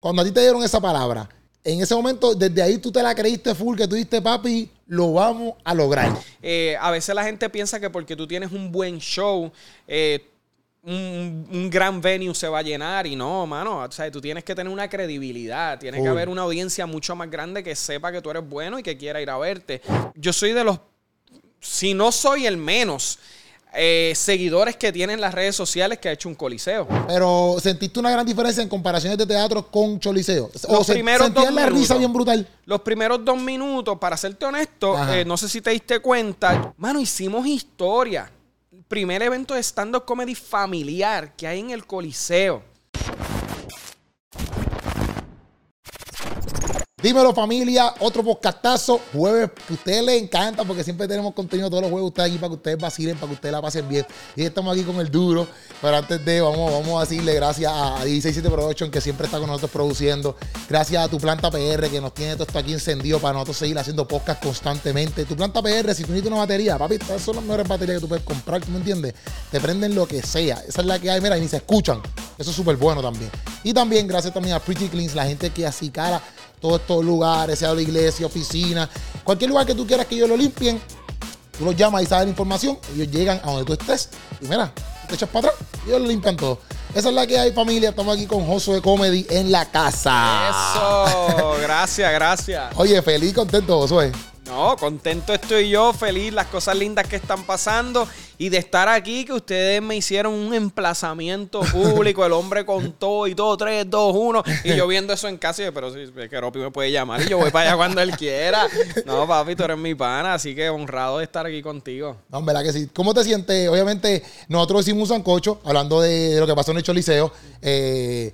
Cuando a ti te dieron esa palabra, en ese momento, desde ahí tú te la creíste full, que tú dijiste, papi, lo vamos a lograr. Eh, a veces la gente piensa que porque tú tienes un buen show, eh, un, gran venue se va a llenar y no, mano. O sea, tú tienes que tener una credibilidad. Tiene que haber una audiencia mucho más grande que sepa que tú eres bueno y que quiera ir a verte. Yo soy de los. Si no soy el menos. Eh, seguidores que tienen las redes sociales que ha hecho un coliseo. Pero ¿sentiste una gran diferencia en comparaciones de teatro con Choliseo? Los primeros dos la risa bien brutal? Los primeros dos minutos, para serte honesto, eh, no sé si te diste cuenta, mano, hicimos historia primer evento de stand-up comedy familiar que hay en el Coliseo. Dímelo familia, otro podcastazo, jueves a ustedes les encanta porque siempre tenemos contenido todos los jueves ustedes aquí para que ustedes vacilen, para que ustedes la pasen bien. Y estamos aquí con el duro, pero antes de, vamos, vamos a decirle gracias a 167 Production que siempre está con nosotros produciendo. Gracias a tu planta PR que nos tiene todo esto aquí encendido para nosotros seguir haciendo podcast constantemente. Tu planta PR, si tú necesitas una batería, papi, estas son las mejores baterías que tú puedes comprar, ¿tú me entiendes? Te prenden lo que sea. Esa es la que hay, mira, y ni se escuchan. Eso es súper bueno también. Y también gracias también a Pretty Cleans, la gente que así cara todos estos lugares, sea la iglesia, oficina, cualquier lugar que tú quieras que ellos lo limpien, tú los llamas y sabes la información, ellos llegan a donde tú estés y mira, te echas para atrás y ellos lo limpian todo. Esa es la que hay, familia. Estamos aquí con Josué Comedy en la casa. Eso, gracias, gracias. Oye, feliz, contento, Josué. No, contento estoy yo, feliz, las cosas lindas que están pasando y de estar aquí, que ustedes me hicieron un emplazamiento público, el hombre contó y todo, 3, 2, 1, y yo viendo eso en casa, y pero sí, que Ropi me puede llamar y yo voy para allá cuando él quiera. No, papi, tú eres mi pana, así que honrado de estar aquí contigo. No, verdad que sí. ¿Cómo te sientes? Obviamente, nosotros hicimos un sancocho, hablando de lo que pasó en el Choliseo, eh,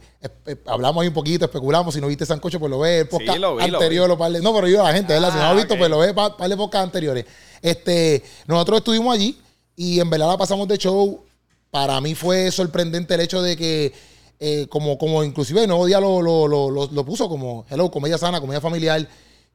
hablamos ahí un poquito, especulamos, si no viste sancocho, pues lo ves, sí, lo vi, anterior, lo No, pero yo la gente, ¿verdad? si no lo has ah, visto, pues lo ves, para par de anteriores. Este, nosotros estuvimos allí, y en verdad la pasamos de show. Para mí fue sorprendente el hecho de que, eh, como, como inclusive el nuevo día lo, lo, lo, lo, puso como, hello, comedia sana, comedia familiar,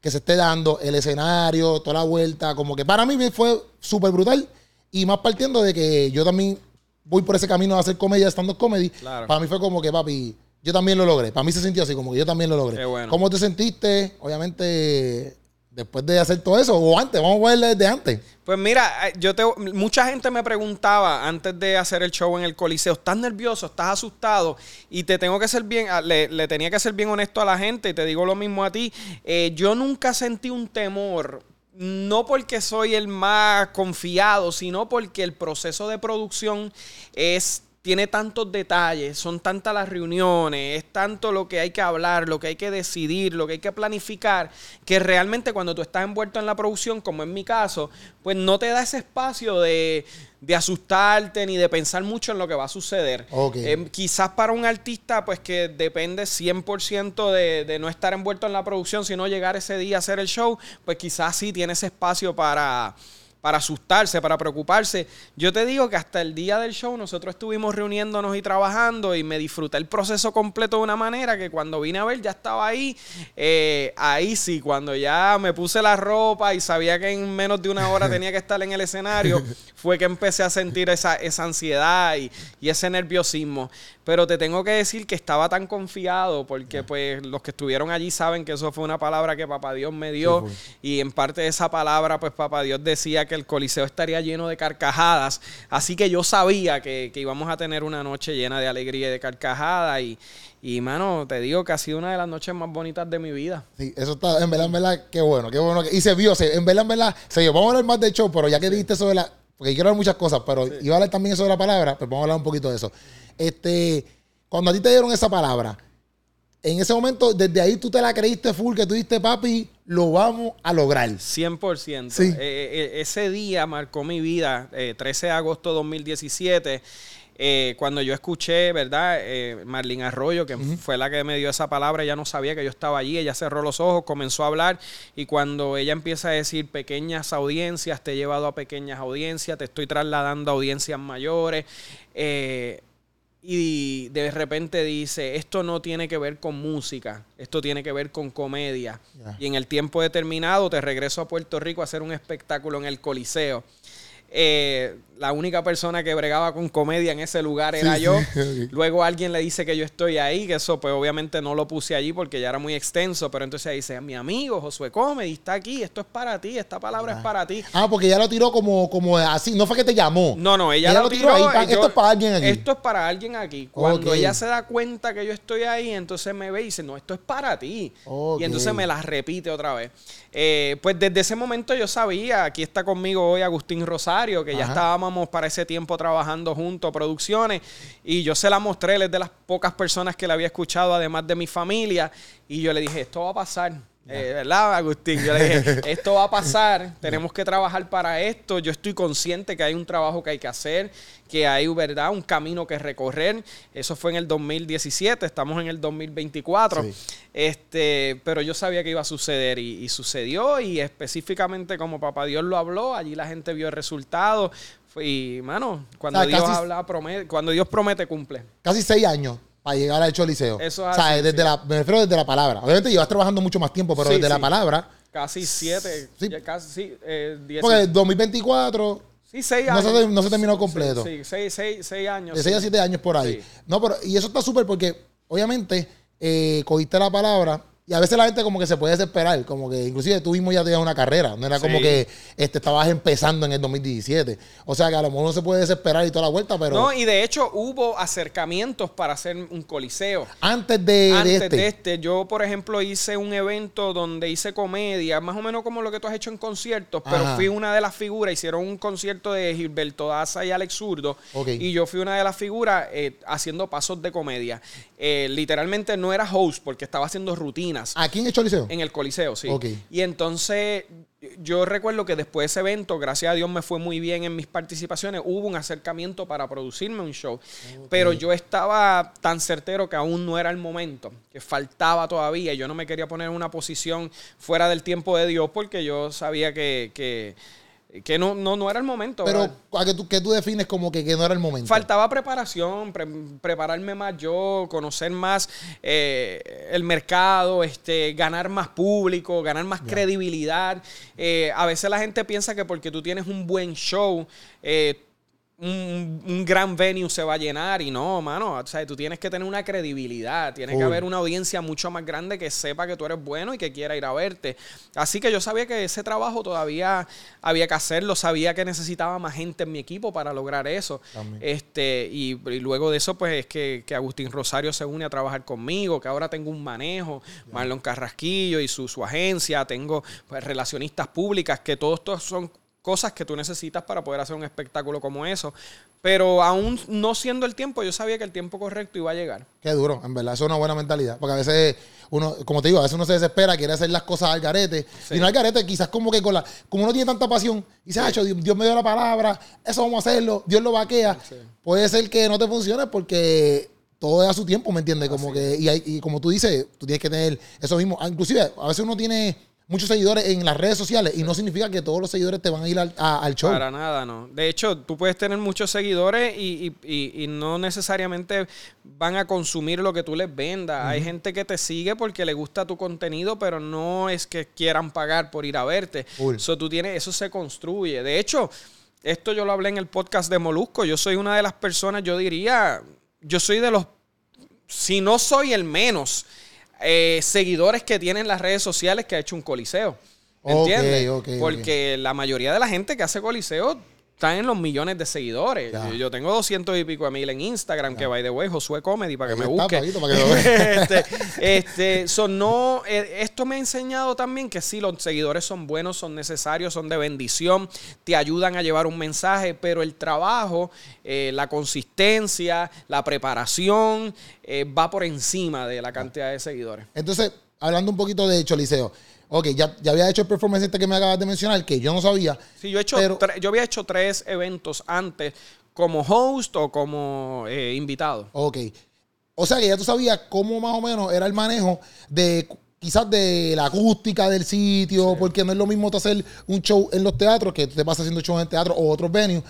que se esté dando, el escenario, toda la vuelta, como que para mí fue súper brutal. Y más partiendo de que yo también voy por ese camino de hacer comedia, estando comedy. Para mí fue como que, papi, yo también lo logré. Para mí se sintió así, como que yo también lo logré. ¿Cómo te sentiste? Obviamente después de hacer todo eso o antes, vamos a verle desde antes. Pues mira, eh, yo te mucha gente me preguntaba antes de hacer el show en el Coliseo, ¿estás nervioso? ¿Estás asustado? Y te tengo que ser bien, ah, le, tenía que ser bien honesto a la gente y te digo lo mismo a ti. Eh, yo nunca sentí un temor no porque soy el más confiado, sino porque el proceso de producción es tiene tantos detalles, son tantas las reuniones, es tanto lo que hay que hablar, lo que hay que decidir, lo que hay que planificar, que realmente cuando tú estás envuelto en la producción, como en mi caso, pues no te da ese espacio de, asustarte ni de pensar mucho en lo que va a suceder. Eh, quizás para un artista, pues que depende 100% de, de no estar envuelto en la producción, sino llegar ese día a hacer el show, pues quizás sí tiene ese espacio para para asustarse, para preocuparse. Yo te digo que hasta el día del show nosotros estuvimos reuniéndonos y trabajando y me disfruté el proceso completo de una manera que cuando vine a ver ya estaba ahí. Eh, ahí sí, cuando ya me puse la ropa y sabía que en menos de una hora tenía que estar en el escenario, fue que empecé a sentir esa, esa ansiedad y, y ese nerviosismo. Pero te tengo que decir que estaba tan confiado porque pues los que estuvieron allí saben que eso fue una palabra que Papá Dios me dio y en parte de esa palabra pues Papá Dios decía que el coliseo estaría lleno de carcajadas. Así que yo sabía que, íbamos a tener una noche llena de alegría y de carcajadas y, y, mano, te digo que ha sido una de las noches más bonitas de mi vida. Sí, eso está, en verdad, en verdad, qué bueno, qué bueno. Y se vio, en verdad, en verdad, se vio. Vamos a hablar más de show, pero ya que dijiste sobre la... Porque quiero hablar muchas cosas, pero iba a hablar también sobre la palabra, pues vamos a hablar un poquito de eso. Este, cuando a ti te dieron esa palabra, en ese momento, desde ahí tú te la creíste full, que tú dijiste, papi, lo vamos a lograr. 100%. Sí. Eh, eh, ese día marcó mi vida, 13 eh, de agosto de 2017. Cuando yo escuché, ¿verdad? Marlene Arroyo, que fue la que me dio esa palabra, ella no sabía que yo estaba allí, ella cerró los ojos, comenzó a hablar y cuando ella empieza a decir pequeñas audiencias, te he llevado a pequeñas audiencias, te estoy trasladando a audiencias mayores, eh, y de repente dice, esto no tiene que ver con música, esto tiene que ver con comedia. Y en el tiempo determinado te regreso a Puerto Rico a hacer un espectáculo en el Coliseo. Eh, la única persona que bregaba con comedia en ese lugar era Sí, yo. sí. Luego alguien le dice que yo estoy ahí, que eso pues obviamente no lo puse allí porque ya era muy extenso, pero entonces dice, mi amigo Josué Comedy está aquí, esto es para ti, esta palabra es para ti. Ah, porque ella lo tiró como, como así. No fue que te llamó. No, no, ella, Ella lo tiró ahí pa- y yo- esto es para alguien aquí. Esto es para alguien aquí. Cuando ella se da cuenta que yo estoy ahí, entonces me ve y dice, no, esto es para ti. Y entonces me la repite otra vez. Eh, pues desde ese momento yo sabía, aquí está conmigo hoy Agustín Rosario, que ya estábamos para ese tiempo trabajando juntos, producciones, y yo se la mostré, él es de las pocas personas que la había escuchado, además de mi familia, y yo le dije, esto va a pasar. Eh, ¿Verdad, Agustín? Yo le dije, esto va a pasar, tenemos que trabajar para esto. Yo estoy consciente que hay un trabajo que hay que hacer, que hay, ¿verdad? Un camino que recorrer. Eso fue en el 2017, estamos en el 2024. Sí. Este, pero yo sabía que iba a suceder y, y sucedió. Y específicamente como Papá Dios lo habló, allí la gente vio el resultado. Y, mano, cuando O sea, Dios casi- habla, promete, cuando Dios promete, cumple. Casi seis años para llegar al Choliseo. Eso es o sea, así, desde sí. la, me refiero desde la palabra. Obviamente llevas trabajando mucho más tiempo, pero Sí, desde la palabra. Casi siete, Sí. ya casi sí, eh, diez- Porque el 2024 sí, seis no años. se, no se terminó completo. Sí, seis, seis, seis años. De. 6 a 7 años por ahí. No, pero, y eso está súper porque, obviamente, eh, cogiste la palabra y a veces la gente como que se puede desesperar, como que inclusive tú mismo ya tenías una carrera, no era como que este, estabas empezando en el 2017. O sea que a lo mejor uno se puede desesperar y toda la vuelta, pero No, y de hecho hubo acercamientos para hacer un coliseo. antes de, de Antes este, de este, yo por ejemplo hice un evento donde hice comedia, más o menos como lo que tú has hecho en conciertos, pero Ajá. fui una de las figuras, hicieron un concierto de Gilberto Daza y Alex Zurdo, y yo fui una de las figuras eh, haciendo pasos de comedia. Eh, literalmente no era host porque estaba haciendo rutinas. aquí en el Choliseo. En el Coliseo, sí. Ok. Y entonces yo recuerdo que después de ese evento, gracias a Dios me fue muy bien en mis participaciones, hubo un acercamiento para producirme un show. Pero yo estaba tan certero que aún no era el momento, que faltaba todavía. y Yo no me quería poner en una posición fuera del tiempo de Dios porque yo sabía que, que, que no, no, no era el momento. pero ¿verdad? a que tú, que tú defines como que, que no era el momento. Faltaba preparación, pre- prepararme más yo, conocer más eh, el mercado, este, ganar más público, ganar más credibilidad. Eh, a veces la gente piensa que porque tú tienes un buen show, eh, un, un gran venue se va a llenar y no, mano. O sea, tú tienes que tener una credibilidad, tiene que haber una audiencia mucho más grande que sepa que tú eres bueno y que quiera ir a verte. Así que yo sabía que ese trabajo todavía había que hacerlo, sabía que necesitaba más gente en mi equipo para lograr eso. También. Este, y, y luego de eso, pues es que, que Agustín Rosario se une a trabajar conmigo, que ahora tengo un manejo, Marlon Carrasquillo y su, su agencia, tengo pues, relacionistas públicas, que todos estos son cosas que tú necesitas para poder hacer un espectáculo como eso. Pero aún no siendo el tiempo, yo sabía que el tiempo correcto iba a llegar. Qué duro, en verdad, eso es una buena mentalidad. Porque a veces uno, como te digo, a veces uno se desespera, quiere hacer las cosas al garete. Sí. Y no al garete, quizás como que con la. Como uno tiene tanta pasión, dice, "Acho, Dios, Dios me dio la palabra, eso vamos a hacerlo, Dios lo vaquea. Sí. Puede ser que no te funcione porque todo es a su tiempo, ¿me entiendes? Como que, y, hay- y como tú dices, tú tienes que tener eso mismo. Ah, Inclusive, a veces uno tiene muchos seguidores en las redes sociales y no significa que todos los seguidores te van a ir al, a- al show. Para nada, no. De hecho, tú puedes tener muchos seguidores y, y- y- y no necesariamente van a consumir lo que tú les vendas. Hay gente que te sigue porque le gusta tu contenido, pero no es que quieran pagar por ir a verte. Full. So, tú tienes, eso se construye. De hecho, esto yo lo hablé en el podcast de Molusco. Yo soy una de las personas, yo diría, yo soy de los, si no soy el menos, eh, seguidores que tienen las redes sociales que ha hecho un coliseo. ¿Entiendes? Porque la mayoría de la gente que hace coliseo está en los millones de seguidores. Ya. Yo, tengo 200 y pico de mil en Instagram, que by the way, Josué Comedy, para que Ahí me busque. Paquito, para que lo este, este, so, no, eh, esto me ha enseñado también que sí, los seguidores son buenos, son necesarios, son de bendición, te ayudan a llevar un mensaje, pero el trabajo, eh, la consistencia, la preparación, eh, va por encima de la cantidad de seguidores. Entonces, hablando un poquito de Choliseo. Ok, ya, ya había hecho el performance este que me acabas de mencionar, que yo no sabía. Sí, yo, he hecho Pero- yo había hecho tres eventos antes como host o como eh, invitado. Ok. O sea que ya tú sabías cómo más o menos era el manejo de quizás de la acústica del sitio, porque no es lo mismo hacer un show en los teatros, que te vas haciendo shows en teatro o otros venues,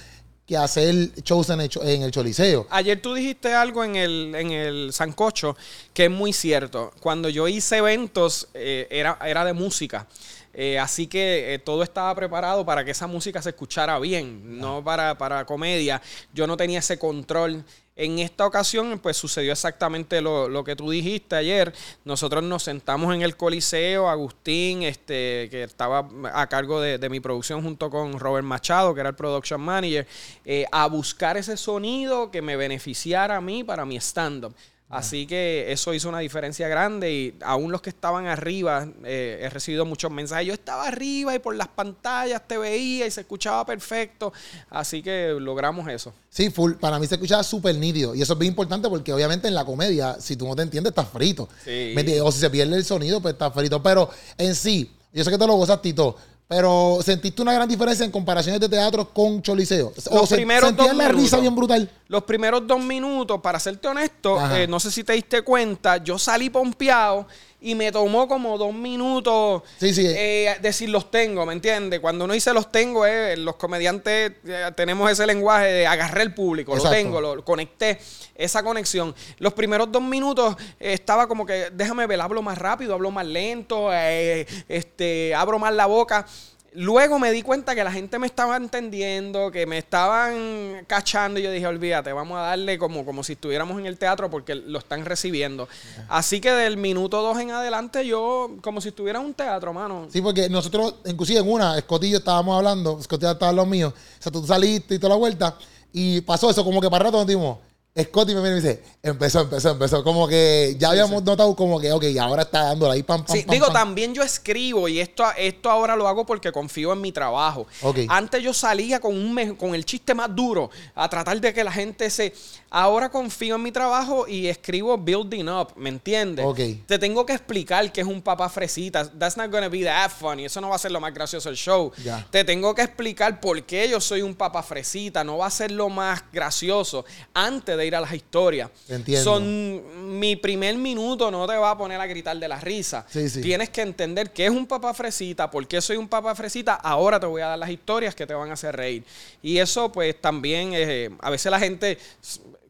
que hacer shows en el, en el Choliseo. Ayer tú dijiste algo en el, en el Sancocho que es muy cierto. Cuando yo hice eventos, eh, era, era de música. Eh, así que eh, todo estaba preparado para que esa música se escuchara bien, no para, para comedia. Yo no tenía ese control. En esta ocasión, pues sucedió exactamente lo, que tú dijiste ayer. Nosotros nos sentamos en el Coliseo, Agustín, este, que estaba a cargo de, mi producción junto con Robert Machado, que era el production manager, eh, a buscar ese sonido que me beneficiara a mí para mi stand-up. Así que eso hizo una diferencia grande y aún los que estaban arriba, eh, he recibido muchos mensajes. Yo estaba arriba y por las pantallas te veía y se escuchaba perfecto. Así que logramos eso. Sí, full. Para mí se escuchaba súper nítido. Y eso es bien importante porque obviamente en la comedia, si tú no te entiendes, estás frito. Sí. O si se pierde el sonido, pues estás frito. Pero en sí, yo sé que te lo gozas, Tito. Pero ¿sentiste una gran diferencia en comparaciones de teatro con Choliseo? ¿O los primeros sentías la risa bien brutal? Los primeros dos minutos, para serte honesto, eh, no sé si te diste cuenta, yo salí pompeado y me tomó como dos minutos eh, decir los tengo, ¿me entiendes? Cuando uno dice los tengo, eh, los comediantes eh, tenemos ese lenguaje de agarré el público, lo tengo, lo conecté, esa conexión. Los primeros dos minutos estaba como que déjame ver, hablo más rápido, hablo más lento, este, abro más la boca. Luego me di cuenta que la gente me estaba entendiendo, que me estaban cachando y yo dije, olvídate, vamos a darle como, como si estuviéramos en el teatro porque lo están recibiendo. Así que del minuto dos en adelante yo como si estuviera en un teatro, mano. Sí, porque nosotros, inclusive en una, yo estábamos hablando, Scott estaba los míos, o sea, tú saliste y toda la vuelta y pasó eso, como que para rato nos dimos Scotty me viene y me dice, empezó, empezó, empezó. Como que ya habíamos notado como que, ok, ahora está dando ahí pam, pam, sí, digo, también yo escribo y esto, esto ahora lo hago porque confío en mi trabajo. Antes yo salía con, un, con el chiste más duro a tratar de que la gente se... Ahora confío en mi trabajo y escribo building up, ¿me entiendes? Te tengo que explicar que es un papá fresita. That's not gonna be that funny. Eso no va a ser lo más gracioso del show. Te tengo que explicar por qué yo soy un papá fresita. No va a ser lo más gracioso antes de ir a las historias. Entiendo. Son mi primer minuto no te va a poner a gritar de la risa. Tienes que entender qué es un papá fresita, por qué soy un papá fresita. Ahora te voy a dar las historias que te van a hacer reír. Y eso pues también eh, a veces la gente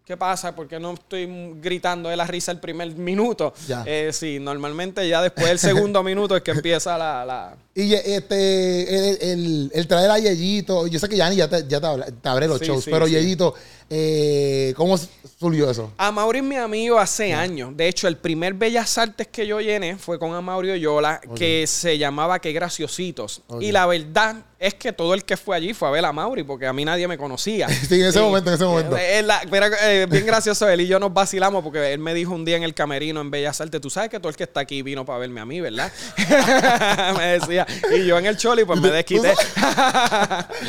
¿Qué pasa? Porque no estoy gritando de la risa el primer minuto. Eh, sí, normalmente ya después del segundo minuto es que empieza la, Y este, el, el, traer a Yeyito, yo sé que Yanni ya te, ya te, abre los shows, pero Yeyito, eh, ¿cómo surgió eso? Amaury es mi amigo hace años. De hecho, el primer Bellas Artes que yo llené fue con Amaury Oyola, que se llamaba Qué Graciositos. Y la verdad es que todo el que fue allí fue a ver a Mauri, porque a mí nadie me conocía. sí, en ese momento, en ese momento. Eh, pero, eh, bien gracioso él y yo nos vacilamos porque él me dijo un día en el camerino en Bellas Artes, tú sabes que todo el que está aquí vino para verme a mí, ¿verdad? me decía. Y yo en el choli pues me desquité.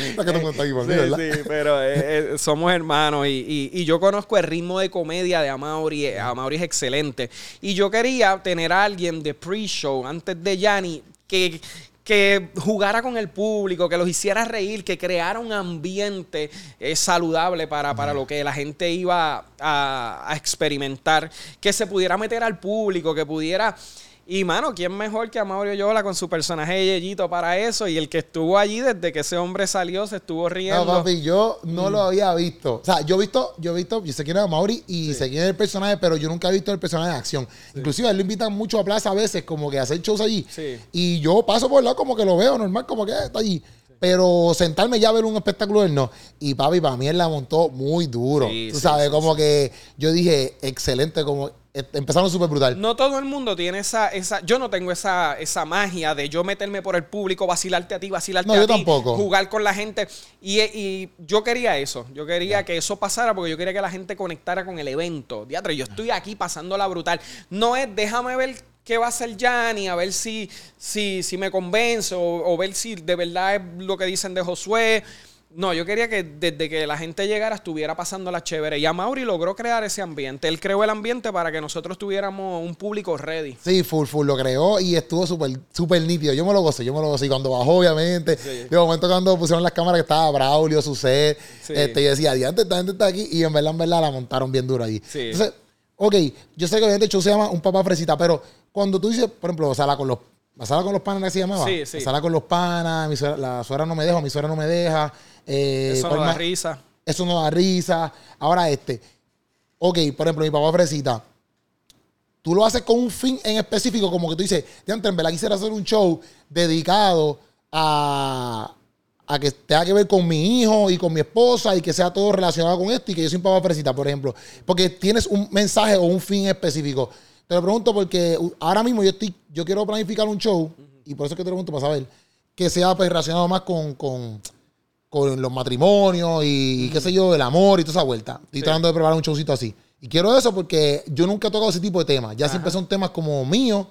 sí, sí, pero eh, somos hermanos y, y, yo conozco el ritmo de comedia de Amaury. Amaury es excelente. Y yo quería tener a alguien de pre-show antes de Yanni que que jugara con el público, que los hiciera reír, que creara un ambiente eh, saludable para, para, lo que la gente iba a, experimentar, que se pudiera meter al público, que pudiera... Y mano, ¿quién mejor que a Mauricio Yola con su personaje de Yeyito para eso? Y el que estuvo allí desde que ese hombre salió se estuvo riendo. No, papi, yo no lo había visto. O sea, yo he visto, yo he visto, yo sé quién era Mauri y sé quién es el personaje, pero yo nunca he visto el personaje de acción. Inclusive él lo invitan mucho a plaza a veces, como que a hacer shows allí. Y yo paso por el lado como que lo veo normal, como que está allí. Pero sentarme ya a ver un espectáculo, él no. Y papi, para mí él la montó muy duro. Tú sabes, como que yo dije, excelente, como empezaron súper brutal. No todo el mundo tiene esa, esa, yo no tengo esa, esa magia de yo meterme por el público, vacilarte a ti, vacilarte no, a yo ti, tampoco. jugar con la gente. Y, yo quería eso, yo quería que eso pasara porque yo quería que la gente conectara con el evento. Diatre, yo estoy aquí pasándola brutal. No es déjame ver qué va a hacer Yanni, a ver si, si, si me convence o, o ver si de verdad es lo que dicen de Josué. No, yo quería que desde que la gente llegara estuviera pasando la chévere. Y a Mauri logró crear ese ambiente. Él creó el ambiente para que nosotros tuviéramos un público ready. Sí, full, full lo creó y estuvo súper, súper nítido. Yo me lo gocé, yo me lo gocé. Y cuando bajó, obviamente, sí. de momento cuando pusieron las cámaras que estaba Braulio, su set, este, yo decía, adiante, esta gente está aquí. Y en verdad, en verdad, la montaron bien dura ahí. Entonces, ok, yo sé que obviamente el show se llama Un Papá Fresita, pero cuando tú dices, por ejemplo, sala con los ¿La sala con los panas que se llamaba? Sí, sí. La sala con los panas, mi la suegra no me deja, mi suegra no me deja. Eh, eso no da risa. Eso no da risa. Ahora este. Ok, por ejemplo, mi papá Fresita. tú lo haces con un fin en específico, como que tú dices, antes en verdad quisiera hacer un show dedicado a, a que tenga que ver con mi hijo y con mi esposa y que sea todo relacionado con esto y que yo soy un papá fresita, por ejemplo. Porque tienes un mensaje o un fin específico. Te lo pregunto porque ahora mismo yo estoy, yo quiero planificar un show y por eso es que te pregunto para saber que sea pues, relacionado más con, con, con los matrimonios y, qué sé yo, el amor y toda esa vuelta. Estoy tratando de preparar un showcito así. Y quiero eso porque yo nunca he tocado ese tipo de temas. Ya siempre son temas como míos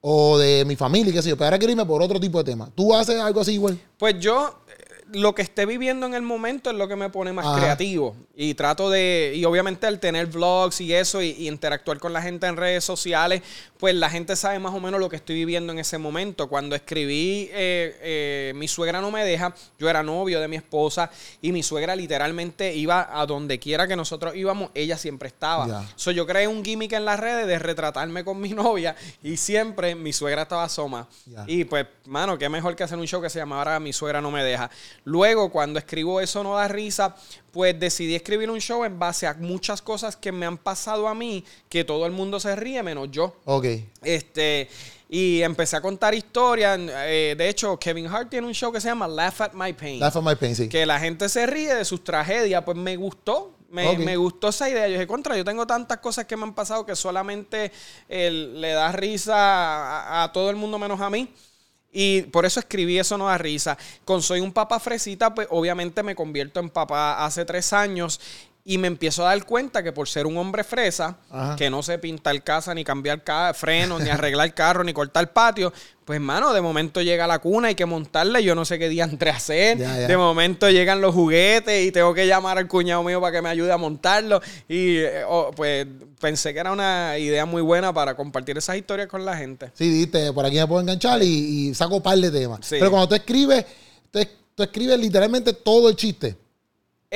o de mi familia, qué sé yo. Pero ahora quiero irme por otro tipo de temas. ¿Tú haces algo así igual? Pues yo lo que esté viviendo en el momento es lo que me pone más creativo. Y trato de, y obviamente al tener vlogs y eso, y, interactuar con la gente en redes sociales, pues la gente sabe más o menos lo que estoy viviendo en ese momento. Cuando escribí eh, eh, Mi suegra no me deja, yo era novio de mi esposa y mi suegra literalmente iba a donde quiera que nosotros íbamos, ella siempre estaba. So, yo creé un gimmick en las redes de retratarme con mi novia y siempre mi suegra estaba soma. Y pues, mano, qué mejor que hacer un show que se llamara Mi suegra no me deja. Luego, cuando escribo Eso no da risa, pues decidí escribir un show en base a muchas cosas que me han pasado a mí, que todo el mundo se ríe menos yo. Ok. Este, y empecé a contar historias. Eh, de hecho, Kevin Hart tiene un show que se llama Laugh at My Pain. Laugh at My Pain, sí. Que la gente se ríe de sus tragedias. Pues me gustó. Me, gustó esa idea. Yo dije, contra, yo tengo tantas cosas que me han pasado que solamente le da risa a todo el mundo menos a mí. Y por eso escribí Eso no da risa. Con Soy un papá fresita, pues obviamente me convierto en papá hace tres años y me empiezo a dar cuenta que por ser un hombre fresa, que no sé pintar casa, ni cambiar frenos, ni arreglar carro, ni cortar patio, pues hermano, de momento llega la cuna, hay que montarla, y yo no sé qué día entre hacer. De momento llegan los juguetes y tengo que llamar al cuñado mío para que me ayude a montarlo. Y eh, oh, pues pensé que era una idea muy buena para compartir esas historias con la gente. Sí, diste, por aquí me puedo enganchar y, saco un par de temas. Pero cuando tú escribes, tú escribes literalmente todo el chiste.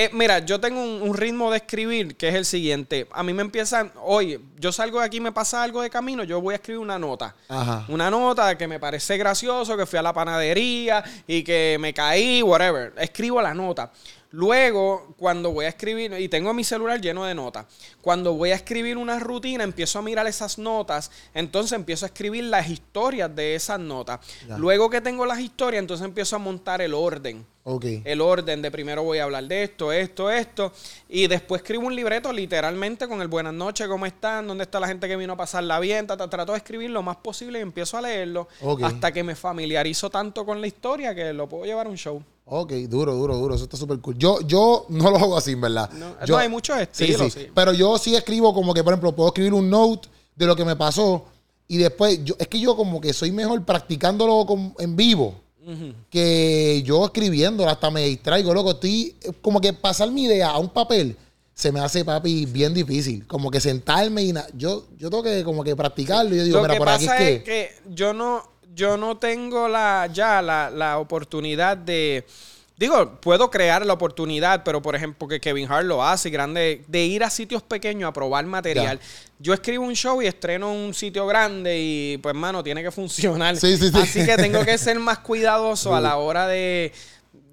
Eh, mira, yo tengo un, ritmo de escribir que es el siguiente. A mí me empiezan, oye, yo salgo de aquí, me pasa algo de camino, yo voy a escribir una nota. Ajá. Una nota que me parece gracioso, que fui a la panadería y que me caí, whatever. Escribo la nota. Luego, cuando voy a escribir, y tengo mi celular lleno de notas, cuando voy a escribir una rutina, empiezo a mirar esas notas, entonces empiezo a escribir las historias de esas notas. Luego que tengo las historias, entonces empiezo a montar el orden. El orden de primero voy a hablar de esto, esto, esto. Y después escribo un libreto literalmente con el buenas noches, ¿cómo están? ¿Dónde está la gente que vino a pasarla bien? Trato de escribir lo más posible y empiezo a leerlo hasta que me familiarizo tanto con la historia que lo puedo llevar a un show. Ok, duro, duro, duro. Eso está súper cool. Yo, yo no lo hago así, ¿verdad? No, yo, hay muchos estilos. Sí, Pero yo sí escribo como que, por ejemplo, puedo escribir un note de lo que me pasó y después, yo, es que yo como que soy mejor practicándolo en vivo que yo escribiéndolo hasta me distraigo, loco. Estoy como que pasar mi idea a un papel se me hace, papi, bien difícil. Como que sentarme y yo, yo tengo que como que practicarlo. Y yo digo, mira, por aquí es que... es que yo no yo no tengo la, ya la, oportunidad de... Digo, puedo crear la oportunidad, pero por ejemplo, que Kevin Hart lo hace, grande, de ir a sitios pequeños a probar material. Yo escribo un show y estreno un sitio grande y, pues, mano, tiene que funcionar. Así que tengo que ser más cuidadoso a la hora de,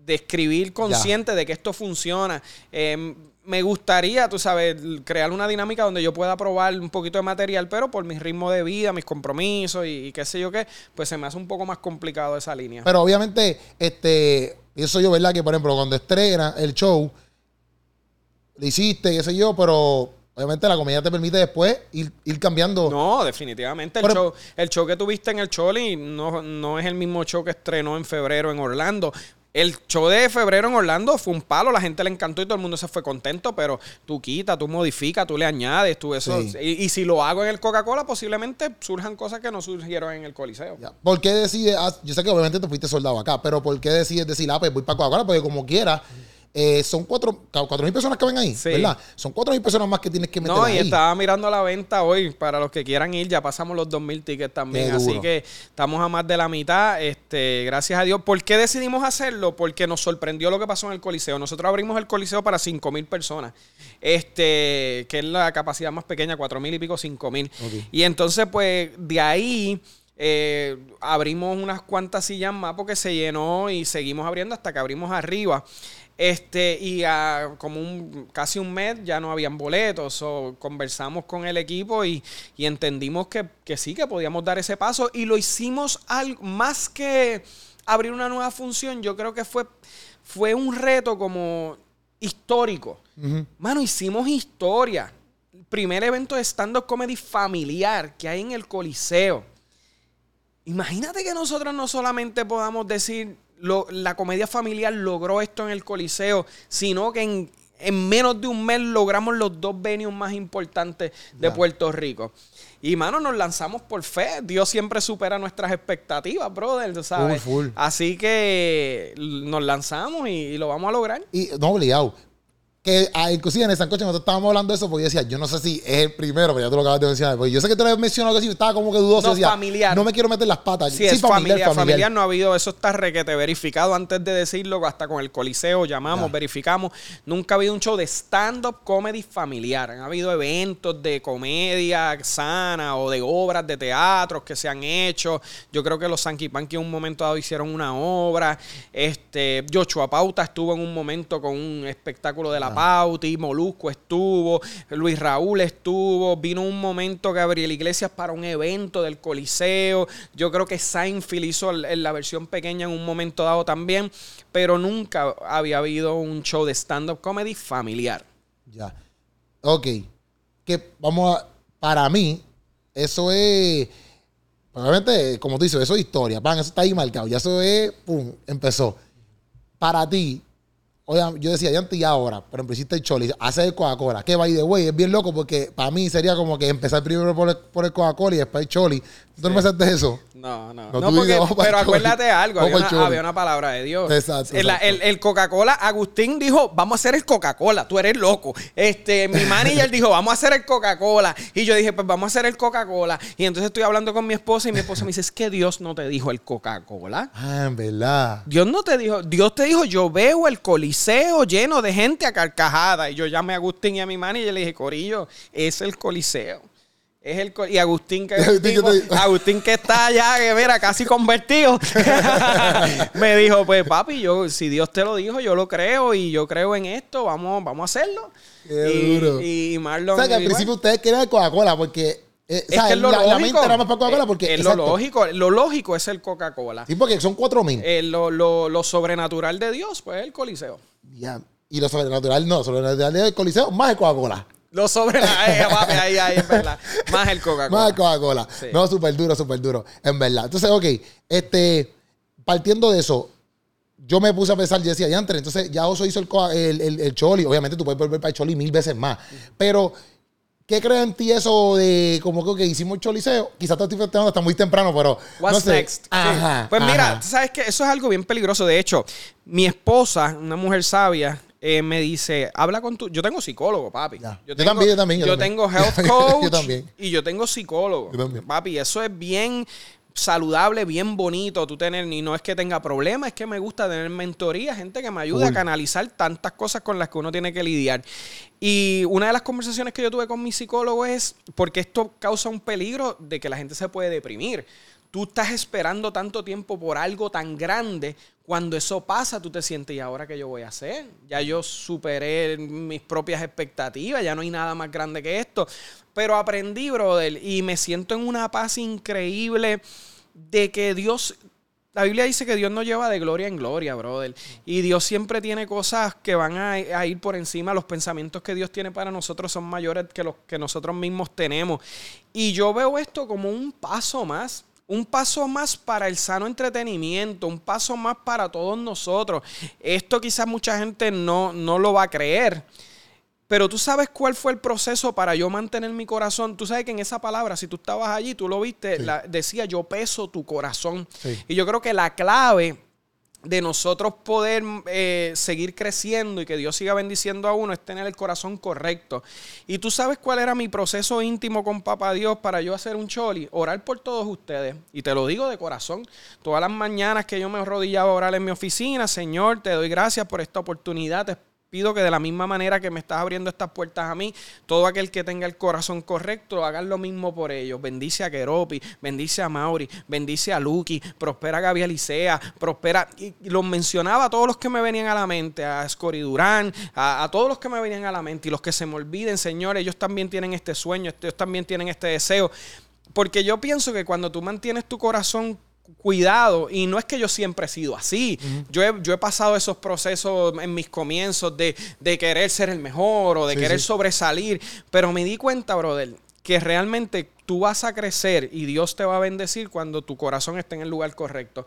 escribir consciente de que esto funciona. Eh, me gustaría, tú sabes, crear una dinámica donde yo pueda probar un poquito de material, pero por mi ritmo de vida, mis compromisos y, qué sé yo qué, pues se me hace un poco más complicado esa línea. Pero obviamente, este, eso yo, ¿verdad? Que por ejemplo, cuando estrena el show, lo hiciste, qué sé yo, pero Obviamente la comedia te permite después ir, cambiando. No, definitivamente. El, show, el show que tuviste en el Choli no, no es el mismo show que estrenó en febrero en Orlando. El show de febrero en Orlando fue un palo, la gente le encantó y todo el mundo se fue contento, pero tú quitas, tú modificas, tú le añades, tú eso. Y, si lo hago en el Coca-Cola, posiblemente surjan cosas que no surgieron en el Coliseo. ¿Por qué decides? Ah, yo sé que obviamente te fuiste soldado acá, pero ¿por qué decides decir, ah, pues voy para Coca-Cola? Porque como quiera. Eh, son cuatro, cuatro mil personas que ven ahí, ¿verdad? Son cuatro mil personas más que tienes que meter No, y estaba mirando la venta hoy, para los que quieran ir, ya pasamos los dos mil tickets también, así que estamos a más de la mitad, este, gracias a Dios. ¿Por qué decidimos hacerlo? Porque nos sorprendió lo que pasó en el Coliseo. Nosotros abrimos el Coliseo para cinco mil personas, este, que es la capacidad más pequeña, cuatro mil y pico, cinco mil. Y entonces, pues, de ahí... Eh, abrimos unas cuantas sillas más porque se llenó y seguimos abriendo hasta que abrimos arriba. Este, y a como un, casi un mes ya no habían boletos. O conversamos con el equipo y, y entendimos que, que, sí, que podíamos dar ese paso. Y lo hicimos algo más que abrir una nueva función. Yo creo que fue, fue un reto como histórico. Mano, hicimos historia. Primer evento de stand-up comedy familiar que hay en el Coliseo. Imagínate que nosotros no solamente podamos decir la comedia familiar logró esto en el Coliseo, sino que en, menos de un mes logramos los dos venues más importantes de Puerto Rico. Y, mano, nos lanzamos por fe. Dios siempre supera nuestras expectativas, brother, ¿sabes? Así que nos lanzamos y, lo vamos a lograr. Y no obligado que ah, inclusive en el sancocho nosotros estábamos hablando de eso porque yo decía, yo no sé si es el primero, pero ya tú lo acabas de mencionar. Porque yo sé que tú lo habías mencionado que sí, estaba como que dudoso. No, decía, familiar. No me quiero meter las patas. Sí, es familiar, familiar, no ha habido, eso está requete verificado antes de decirlo, hasta con el Coliseo llamamos, verificamos. Nunca ha habido un show de stand-up comedy familiar. Han habido eventos de comedia sana o de obras de teatro que se han hecho. Yo creo que los Sanky Panky en un momento dado hicieron una obra. Este, Joshua Pauta estuvo en un momento con un espectáculo de la Pauti, Molusco estuvo, Luis Raúl estuvo, vino un momento Gabriel Iglesias para un evento del Coliseo, yo creo que Seinfeld hizo la versión pequeña en un momento dado también, pero nunca había habido un show de stand-up comedy familiar. Ya. Ok. Que vamos a. Para mí, eso es. Obviamente, como tú dices, eso es historia. Pan, eso está ahí marcado. Ya eso es. Pum, empezó. Para ti, Oye, yo decía, ya antes y ahora, pero hiciste el Choli, hace el Coca-Cola. Que by the way, es bien loco porque para mí sería como que empezar primero por el, por el Coca-Cola y después el Choli. ¿Tú no me de eso? No, no. no, porque, pero acuérdate algo, había una, había una, palabra de Dios. Exacto. El, el, Coca-Cola, Agustín dijo, vamos a hacer el Coca-Cola, tú eres loco. Este, mi manager dijo, vamos a hacer el Coca-Cola. Y yo dije, pues vamos a hacer el Coca-Cola. Y entonces estoy hablando con mi esposa y mi esposa me dice, es que Dios no te dijo el Coca-Cola. Ah, en verdad. Dios no te dijo, Dios te dijo, yo veo el coliseo lleno de gente a carcajada. Y yo llamé a Agustín y a mi manager y le dije, Corillo, es el coliseo. Es el, y Agustín que, Agustín, que está allá, que mira, casi convertido, me dijo, pues papi, yo, si Dios te lo dijo, yo lo creo y yo creo en esto, vamos, vamos a hacerlo. Qué y, duro. Y Marlon... O sea, que al principio ustedes querían Coca-Cola porque... Eh, es que lo lógico, era más para Coca-Cola porque... Es lo lógico, lo lógico es el Coca-Cola. Sí, porque son cuatro mil. Eh, lo, lo, lo, sobrenatural de Dios, pues el Coliseo. Ya. Y lo sobrenatural no, sobrenatural del Coliseo más el Coca-Cola. Lo sobre ahí, ahí, en verdad. Más el Coca-Cola. Más el Coca-Cola. No, súper duro, súper duro. En verdad. Entonces, ok. Este, partiendo de eso, yo me puse a pensar, yo decía, ya entonces ya Oso hizo el, el, el, Choli. Obviamente tú puedes volver para el Choli mil veces más. Pero, ¿qué crees en ti eso de como que hicimos el Choliseo? Quizás te estoy festejando hasta muy temprano, pero. What's next? Ajá, Pues mira, sabes que eso es algo bien peligroso. De hecho, mi esposa, una mujer sabia, eh, me dice, habla con tu... Yo tengo psicólogo, papi. Yo, también, yo también. Yo, tengo health coach y yo tengo psicólogo. Papi, eso es bien saludable, bien bonito tú tener, y no es que tenga problemas, es que me gusta tener mentoría, gente que me ayude a canalizar tantas cosas con las que uno tiene que lidiar. Y una de las conversaciones que yo tuve con mi psicólogo es porque esto causa un peligro de que la gente se puede deprimir. Tú estás esperando tanto tiempo por algo tan grande cuando eso pasa, tú te sientes, ¿y ahora qué yo voy a hacer? Ya yo superé mis propias expectativas, ya no hay nada más grande que esto. Pero aprendí, brother, y me siento en una paz increíble de que Dios la Biblia dice que Dios nos lleva de gloria en gloria, brother. Y Dios siempre tiene cosas que van a, a, ir por encima. Los pensamientos que Dios tiene para nosotros son mayores que los que nosotros mismos tenemos. Y yo veo esto como un paso más un paso más para el sano entretenimiento, un paso más para todos nosotros. Esto quizás mucha gente no, no lo va a creer. Pero tú sabes cuál fue el proceso para yo mantener mi corazón. Tú sabes que en esa palabra, si tú estabas allí, tú lo viste, decía yo peso tu corazón. Y yo creo que la clave de nosotros poder eh, seguir creciendo y que Dios siga bendiciendo a uno es tener el corazón correcto. Y tú sabes cuál era mi proceso íntimo con Papá Dios para yo hacer un choli, orar por todos ustedes. Y te lo digo de corazón. Todas las mañanas que yo me arrodillaba a orar en mi oficina, Señor, te doy gracias por esta oportunidad. Pido que de la misma manera que me estás abriendo estas puertas a mí, todo aquel que tenga el corazón correcto, hagan lo mismo por ellos. Bendice a Keropi, bendice a Mauri, bendice a Lucky, prospera a Gaby Alicea, prospera. Y, los mencionaba a todos los que me venían a la mente, a Scori Durán, a, a, todos los que me venían a la mente y los que se me olviden, Señor, ellos también tienen este sueño, ellos también tienen este deseo. Porque yo pienso que cuando tú mantienes tu corazón cuidado. Y no es que yo siempre he sido así. yo, he, yo he pasado esos procesos en mis comienzos de, de querer ser el mejor o de querer sobresalir. Pero me di cuenta, brother, que realmente tú vas a crecer y Dios te va a bendecir cuando tu corazón esté en el lugar correcto.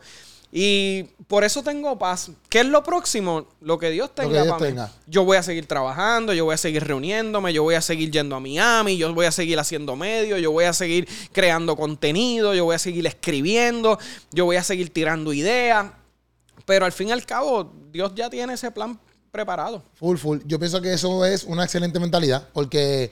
Y por eso tengo paz. ¿Qué es lo próximo? Lo que Dios tenga para mí. Yo voy a seguir trabajando, yo voy a seguir reuniéndome, yo voy a seguir yendo a Miami, yo voy a seguir haciendo medios, yo voy a seguir creando contenido, yo voy a seguir escribiendo, yo voy a seguir tirando ideas. Pero al fin y al cabo, Dios ya tiene ese plan preparado. Full, full. Yo pienso que eso es una excelente mentalidad, porque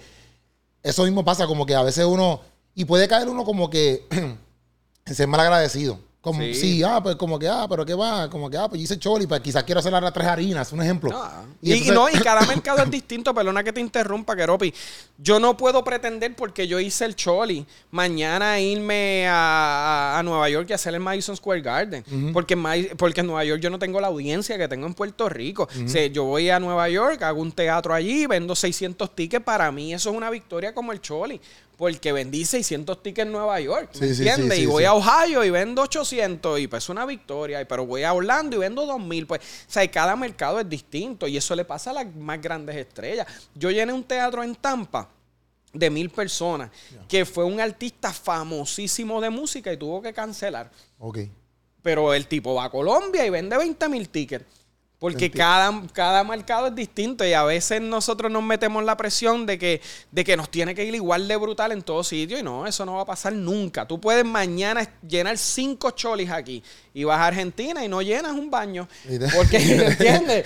eso mismo pasa como que a veces uno, y puede caer uno como que en ser mal agradecido. Como, sí. ah, pues como que, ah, pero ¿qué va? Como que, ah, pues hice choli, pues quizás quiero hacer las tres harinas, un ejemplo. Y, no, y cada mercado es distinto, perdona que te interrumpa, Keropi. Yo no puedo pretender porque yo hice el choli, mañana irme a, Nueva York y hacer el Madison Square Garden. porque, en, porque en Nueva York yo no tengo la audiencia que tengo en Puerto Rico. yo voy a Nueva York, hago un teatro allí, vendo 600 tickets, para mí eso es una victoria como el choli porque vendí 600 tickets en Nueva York, ¿me entiendes? y voy a Ohio y vendo 800 y pues es una victoria, pero voy a Orlando y vendo 2000, pues, o sea, cada mercado es distinto y eso le pasa a las más grandes estrellas. Yo llené un teatro en Tampa de mil personas, que fue un artista famosísimo de música y tuvo que cancelar. Ok. Pero el tipo va a Colombia y vende 20 mil tickets. Porque cada, cada mercado es distinto y a veces nosotros nos metemos la presión de que, de que nos tiene que ir igual de brutal en todo sitio y no, eso no va a pasar nunca. Tú puedes mañana llenar cinco cholis aquí y vas a Argentina y no llenas un baño. Porque, ¿entiendes?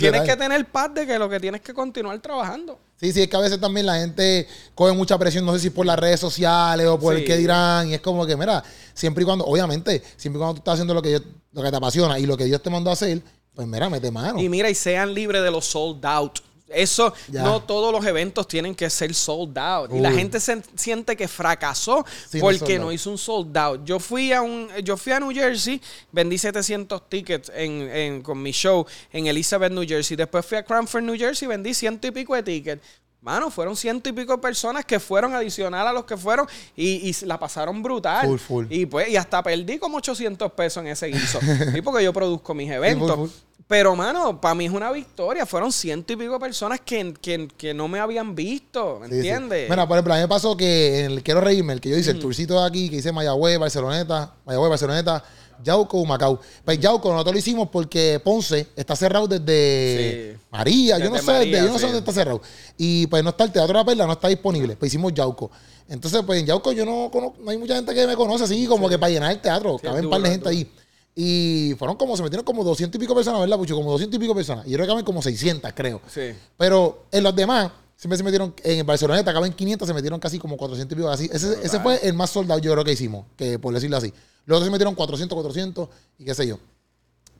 tienes que tener paz de que lo que tienes que continuar trabajando. Sí, sí, es que a veces también la gente coge mucha presión, no sé si por las redes sociales o por el que dirán, y es como que, mira, siempre y cuando, obviamente, siempre y cuando tú estás haciendo lo que, lo que te apasiona y lo que Dios te mandó a hacer, pues mira, mete mano. Y mira, y sean libres de los sold out. Eso, no todos los eventos tienen que ser sold out. Y la gente se siente que fracasó porque no, hizo un sold out. Yo fui a un, yo fui a New Jersey, vendí 700 tickets en, con mi show en Elizabeth, New Jersey. Después fui a Cranford, New Jersey, vendí ciento y pico de tickets. Mano, fueron ciento y pico de personas que fueron adicional a los que fueron y, la pasaron brutal. Y pues, y hasta perdí como 800 pesos en ese guiso. y porque yo produzco mis eventos. Pero, mano, para mí es una victoria. Fueron ciento y pico de personas que, no me habían visto. ¿Me entiendes? Mira, por ejemplo, a mí me pasó que en el Quiero Reírme, el que yo hice, el tourcito de aquí, que hice Mayagüez, Barceloneta, Mayagüez, Barceloneta Yauco, Macao. Pues Yauco nosotros lo hicimos porque Ponce está cerrado desde María, yo no sé, yo no sé dónde está cerrado. Y pues no está el Teatro de la Perla, no está disponible. Pues hicimos Yauco. Entonces, pues en Yauco yo no conozco, no hay mucha gente que me conoce así como que para llenar el teatro. caben un par de gente ahí. Y fueron como, se metieron como 200 y pico personas, ¿verdad, Pucho? Como 200 y pico personas. Y yo creo que caben como 600, creo. Sí. Pero en los demás, siempre se metieron, en Barcelona caben 500, se metieron casi como 400 y pico. Así. Ese, ese fue el más soldado, yo creo que hicimos, que por decirlo así. Los otros se metieron 400, 400 y qué sé yo.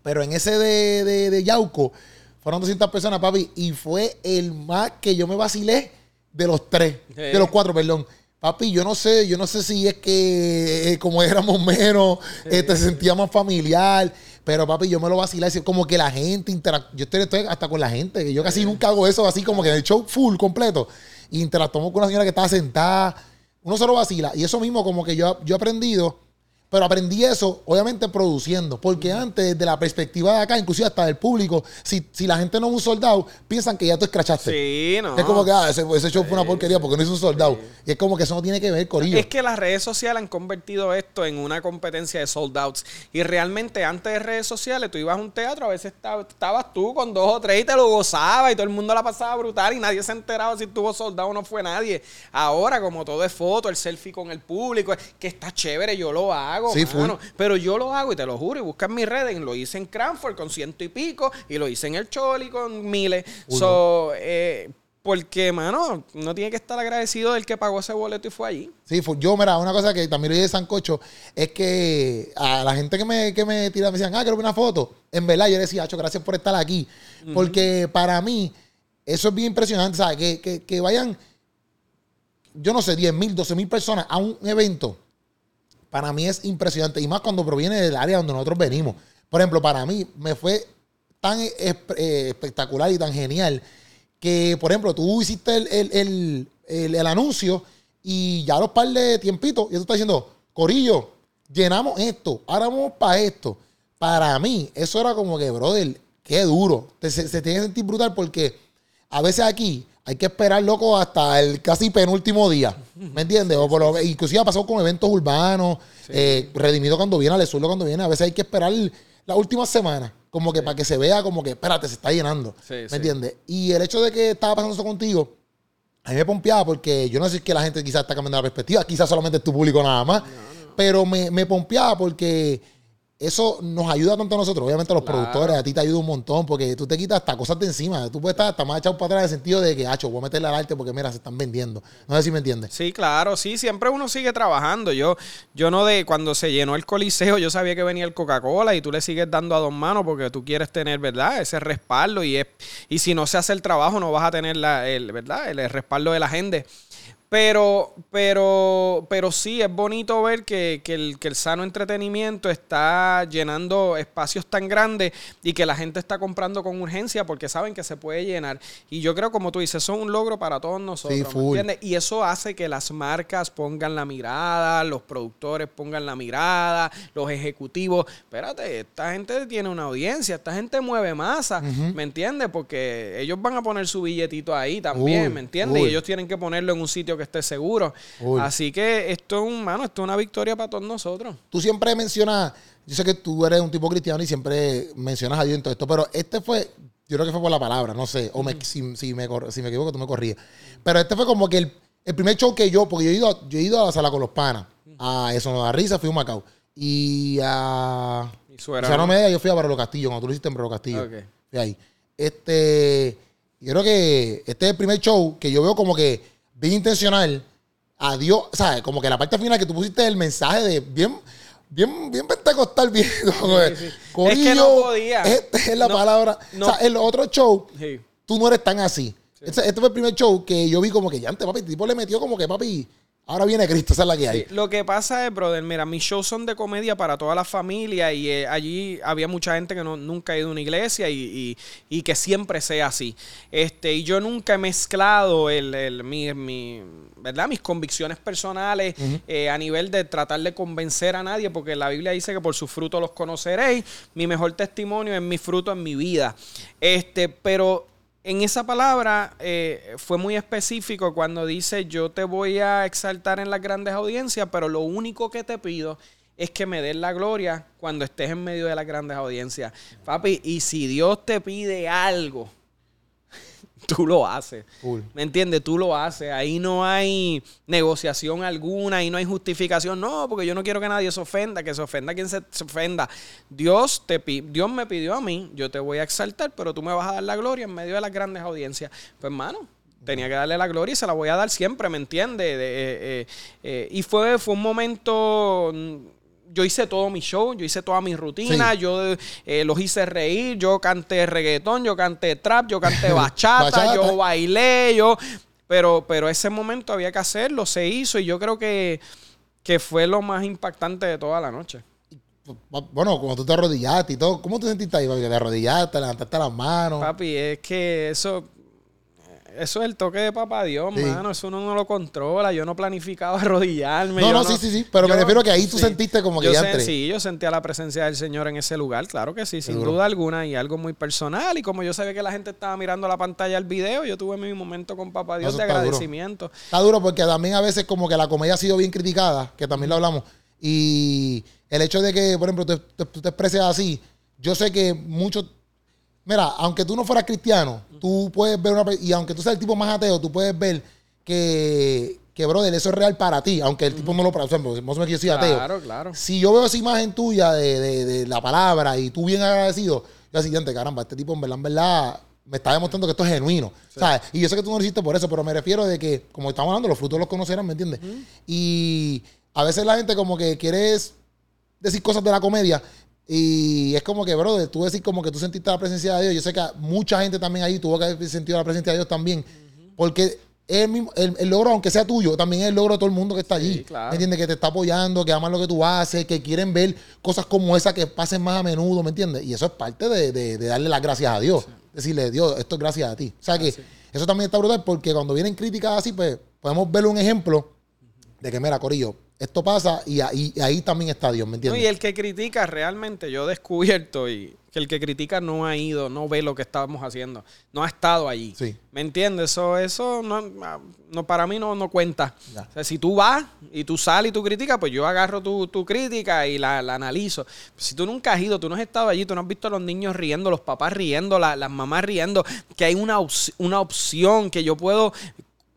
Pero en ese de, de, de Yauco fueron 200 personas, papi, y fue el más que yo me vacilé de los tres, de los cuatro, perdón. Papi, yo no sé, yo no sé si es que eh, como éramos menos, este, se sentía más familiar. Pero papi, yo me lo vacilé, como que la gente interactúa. Yo estoy, hasta con la gente, yo casi nunca hago eso así como que en el show full completo. interactuamos con una señora que estaba sentada. Uno se lo vacila. Y eso mismo como que yo, yo he aprendido pero aprendí eso, obviamente, produciendo. Porque antes, desde la perspectiva de acá, inclusive hasta del público, si, si la gente no es un soldado, piensan que ya tú escrachaste. Sí, no. Es como que, ah, ese, show fue una porquería porque no es un soldado. Y es como que eso no tiene que ver, con ello. Es que las redes sociales han convertido esto en una competencia de soldouts. Y realmente, antes de redes sociales, tú ibas a un teatro, a veces estabas tú con dos o tres y te lo gozabas y todo el mundo la pasaba brutal y nadie se enteraba si tuvo soldado o no fue nadie. Ahora, como todo es foto, el selfie con el público, que está chévere, yo lo hago Sí, Pero yo lo hago y te lo juro. Y busca en mis redes. Lo hice en Cranford con ciento y pico. Y lo hice en el Choli con miles. So, eh, Porque, mano, no tiene que estar agradecido del que pagó ese boleto y fue allí. Sí, yo, mira, una cosa que también lo dije de Sancocho es que a la gente que me, que me tiraba, me decían, ah, quiero ver una foto. En verdad, yo decía, Hacho, gracias por estar aquí. Porque para mí, eso es bien impresionante, ¿sabes? Que, que, que vayan, yo no sé, 10 mil, 12 mil personas a un evento. Para mí es impresionante. Y más cuando proviene del área donde nosotros venimos. Por ejemplo, para mí me fue tan eh, espectacular y tan genial que, por ejemplo, tú hiciste el, anuncio y ya los par de tiempitos, y tú estás diciendo, Corillo, llenamos esto, ahora vamos para esto. Para mí, eso era como que, brother, qué duro. Se, tiene que sentir brutal porque a veces aquí hay que esperar, loco, hasta el casi penúltimo día. ¿Me entiendes? O por lo, inclusive ha pasado con eventos urbanos, eh, Redimido cuando viene, Alesurdo cuando viene. A veces hay que esperar la última semana como que para que se vea como que, espérate, se está llenando. ¿Me entiendes? Y el hecho de que estaba pasando eso contigo, a mí me pompeaba porque yo no sé si es que la gente quizás está cambiando la perspectiva, quizás solamente es tu público nada más, pero me, me pompeaba porque eso nos ayuda tanto a nosotros. Obviamente a los productores, a ti te ayuda un montón porque tú te quitas hasta cosas de encima. Tú puedes estar hasta más echado para atrás en el sentido de que, hacho, voy a meterle al arte porque, mira, se están vendiendo. No sé si me entiendes. Sí, claro, sí, siempre uno sigue trabajando. Yo, yo no de, cuando se llenó el coliseo, yo sabía que venía el Coca-Cola y tú le sigues dando a dos manos porque tú quieres tener, ¿verdad? Ese respaldo y es, y si no se hace el trabajo no vas a tener la, el, ¿verdad? El, respaldo de la gente. Pero, pero, pero sí, es bonito ver que, el, que, el, sano entretenimiento está llenando espacios tan grandes y que la gente está comprando con urgencia porque saben que se puede llenar. Y yo creo, como tú dices, eso es un logro para todos nosotros. entiendes? Y eso hace que las marcas pongan la mirada, los productores pongan la mirada, los ejecutivos. Espérate, esta gente tiene una audiencia, esta gente mueve masa, ¿me entiendes? Porque ellos van a poner su billetito ahí también, ¿me entiendes? Y ellos tienen que ponerlo en un sitio que esté seguro. Así que esto es, un, mano, esto es una victoria para todos nosotros. Tú siempre mencionas, yo sé que tú eres un tipo cristiano y siempre mencionas a Dios en todo esto, pero este fue, yo creo que fue por la palabra, no sé, o si, me, si me equivoco, tú me corrías. Pero este fue como que el, primer show que yo, porque yo he ido, yo he ido a la sala con los panas, a Eso no da risa, fui a Macao. Y a. Y Media, yo fui a Barolo Castillo, cuando tú lo hiciste en Barolo Castillo. Fui ahí. Este. Yo creo que este es el primer show que yo veo como que bien intencional, a Dios, ¿sabes? Como que la parte final que tú pusiste el mensaje de bien, bien, bien pentecostal, bien. es que no podía. Esta es la palabra. O sea, en los otros shows, tú no eres tan así. Este, este, fue el primer show que yo vi como que ya antes, papi, el tipo le metió como que, papi, Ahora viene Cristo, esa es la que hay. lo que pasa es, brother, mira, mis shows son de comedia para toda la familia y eh, allí había mucha gente que no, nunca ha ido a una iglesia y, que siempre sea así. Este, y yo nunca he mezclado el, mi, ¿verdad? mis convicciones personales eh, a nivel de tratar de convencer a nadie, porque la Biblia dice que por sus frutos los conoceréis. Mi mejor testimonio es mi fruto en mi vida. Este, pero en esa palabra eh, fue muy específico cuando dice yo te voy a exaltar en las grandes audiencias, pero lo único que te pido es que me des la gloria cuando estés en medio de las grandes audiencias. Papi, y si Dios te pide algo, tú lo haces. ¿Me entiendes? Tú lo haces. Ahí no hay negociación alguna, ahí no hay justificación. No, porque yo no quiero que nadie se ofenda, que se ofenda quien se, ofenda. Dios, te, Dios me pidió a mí, yo te voy a exaltar, pero tú me vas a dar la gloria en medio de las grandes audiencias. Pues, hermano, tenía que darle la gloria y se la voy a dar siempre, ¿me entiendes? Eh, eh, eh, y fue, fue un momento yo hice todo mi show, yo hice toda mi rutina, yo eh, los hice reír, yo canté reggaetón, yo canté trap, yo canté bachata, yo bailé, yo... Pero, pero ese momento había que hacerlo, se hizo y yo creo que, que fue lo más impactante de toda la noche. Bueno, como tú te arrodillaste y todo, ¿cómo te sentiste ahí? Te arrodillaste, levantaste las manos. Papi, es que eso, eso es el toque de papá Dios, mano. Eso uno no lo controla. Yo no planificaba arrodillarme. No, no, sí, sí, sí. Pero me refiero que ahí tú sentiste como que yo ya entré. Sí, yo sentía la presencia del Señor en ese lugar. Claro que sí, sin duda alguna. Y algo muy personal. Y como yo sabía que la gente estaba mirando la pantalla del video, yo tuve mi momento con papá Dios de agradecimiento. Está duro porque también a veces como que la comedia ha sido bien criticada, que también lo hablamos. Y el hecho de que, por ejemplo, tú te expreses así, yo sé que muchos Mira, aunque tú no fueras cristiano, tú puedes ver una. Y aunque tú seas el tipo más ateo, tú puedes ver que, que brother, eso es real para ti. Aunque el tipo no lo. O sea, no yo soy ateo. Claro, claro. Si yo veo esa imagen tuya de, de, de la palabra y tú bien agradecido, yo siguiente, caramba, este tipo en verdad, en verdad me está demostrando que esto es genuino. ¿sabes? Y yo sé que tú no lo hiciste por eso, pero me refiero de que, como estamos hablando, los frutos los conocerán, ¿me entiendes? Y a veces la gente como que quiere decir cosas de la comedia y es como que, brother, tú decís como que tú sentiste la presencia de Dios. Yo sé que mucha gente también ahí tuvo que haber sentido la presencia de Dios también. Porque el, mismo, el, logro, aunque sea tuyo, también es el logro de todo el mundo que está allí. ¿Me entiendes? Que te está apoyando, que aman lo que tú haces, que quieren ver cosas como esa que pasen más a menudo, ¿me entiendes? Y eso es parte de, darle las gracias a Dios. Decirle, Dios, esto es gracias a ti. O sea que eso también está brutal porque cuando vienen críticas así, pues podemos ver un ejemplo de que, mira, Corillo, esto pasa y ahí, ahí también está Dios, ¿me entiendes? y el que critica realmente, yo he descubierto y que el que critica no ha ido, no ve lo que estamos haciendo, no ha estado allí. Sí. ¿Me entiendes? Eso, eso no, no, para mí no, no cuenta. O sea, si tú vas y tú sales y tú criticas, pues yo agarro tu, tu crítica y la, analizo. Si tú nunca has ido, tú no has estado allí, tú no has visto a los niños riendo, los papás riendo, las mamás riendo, que hay una, una opción que yo puedo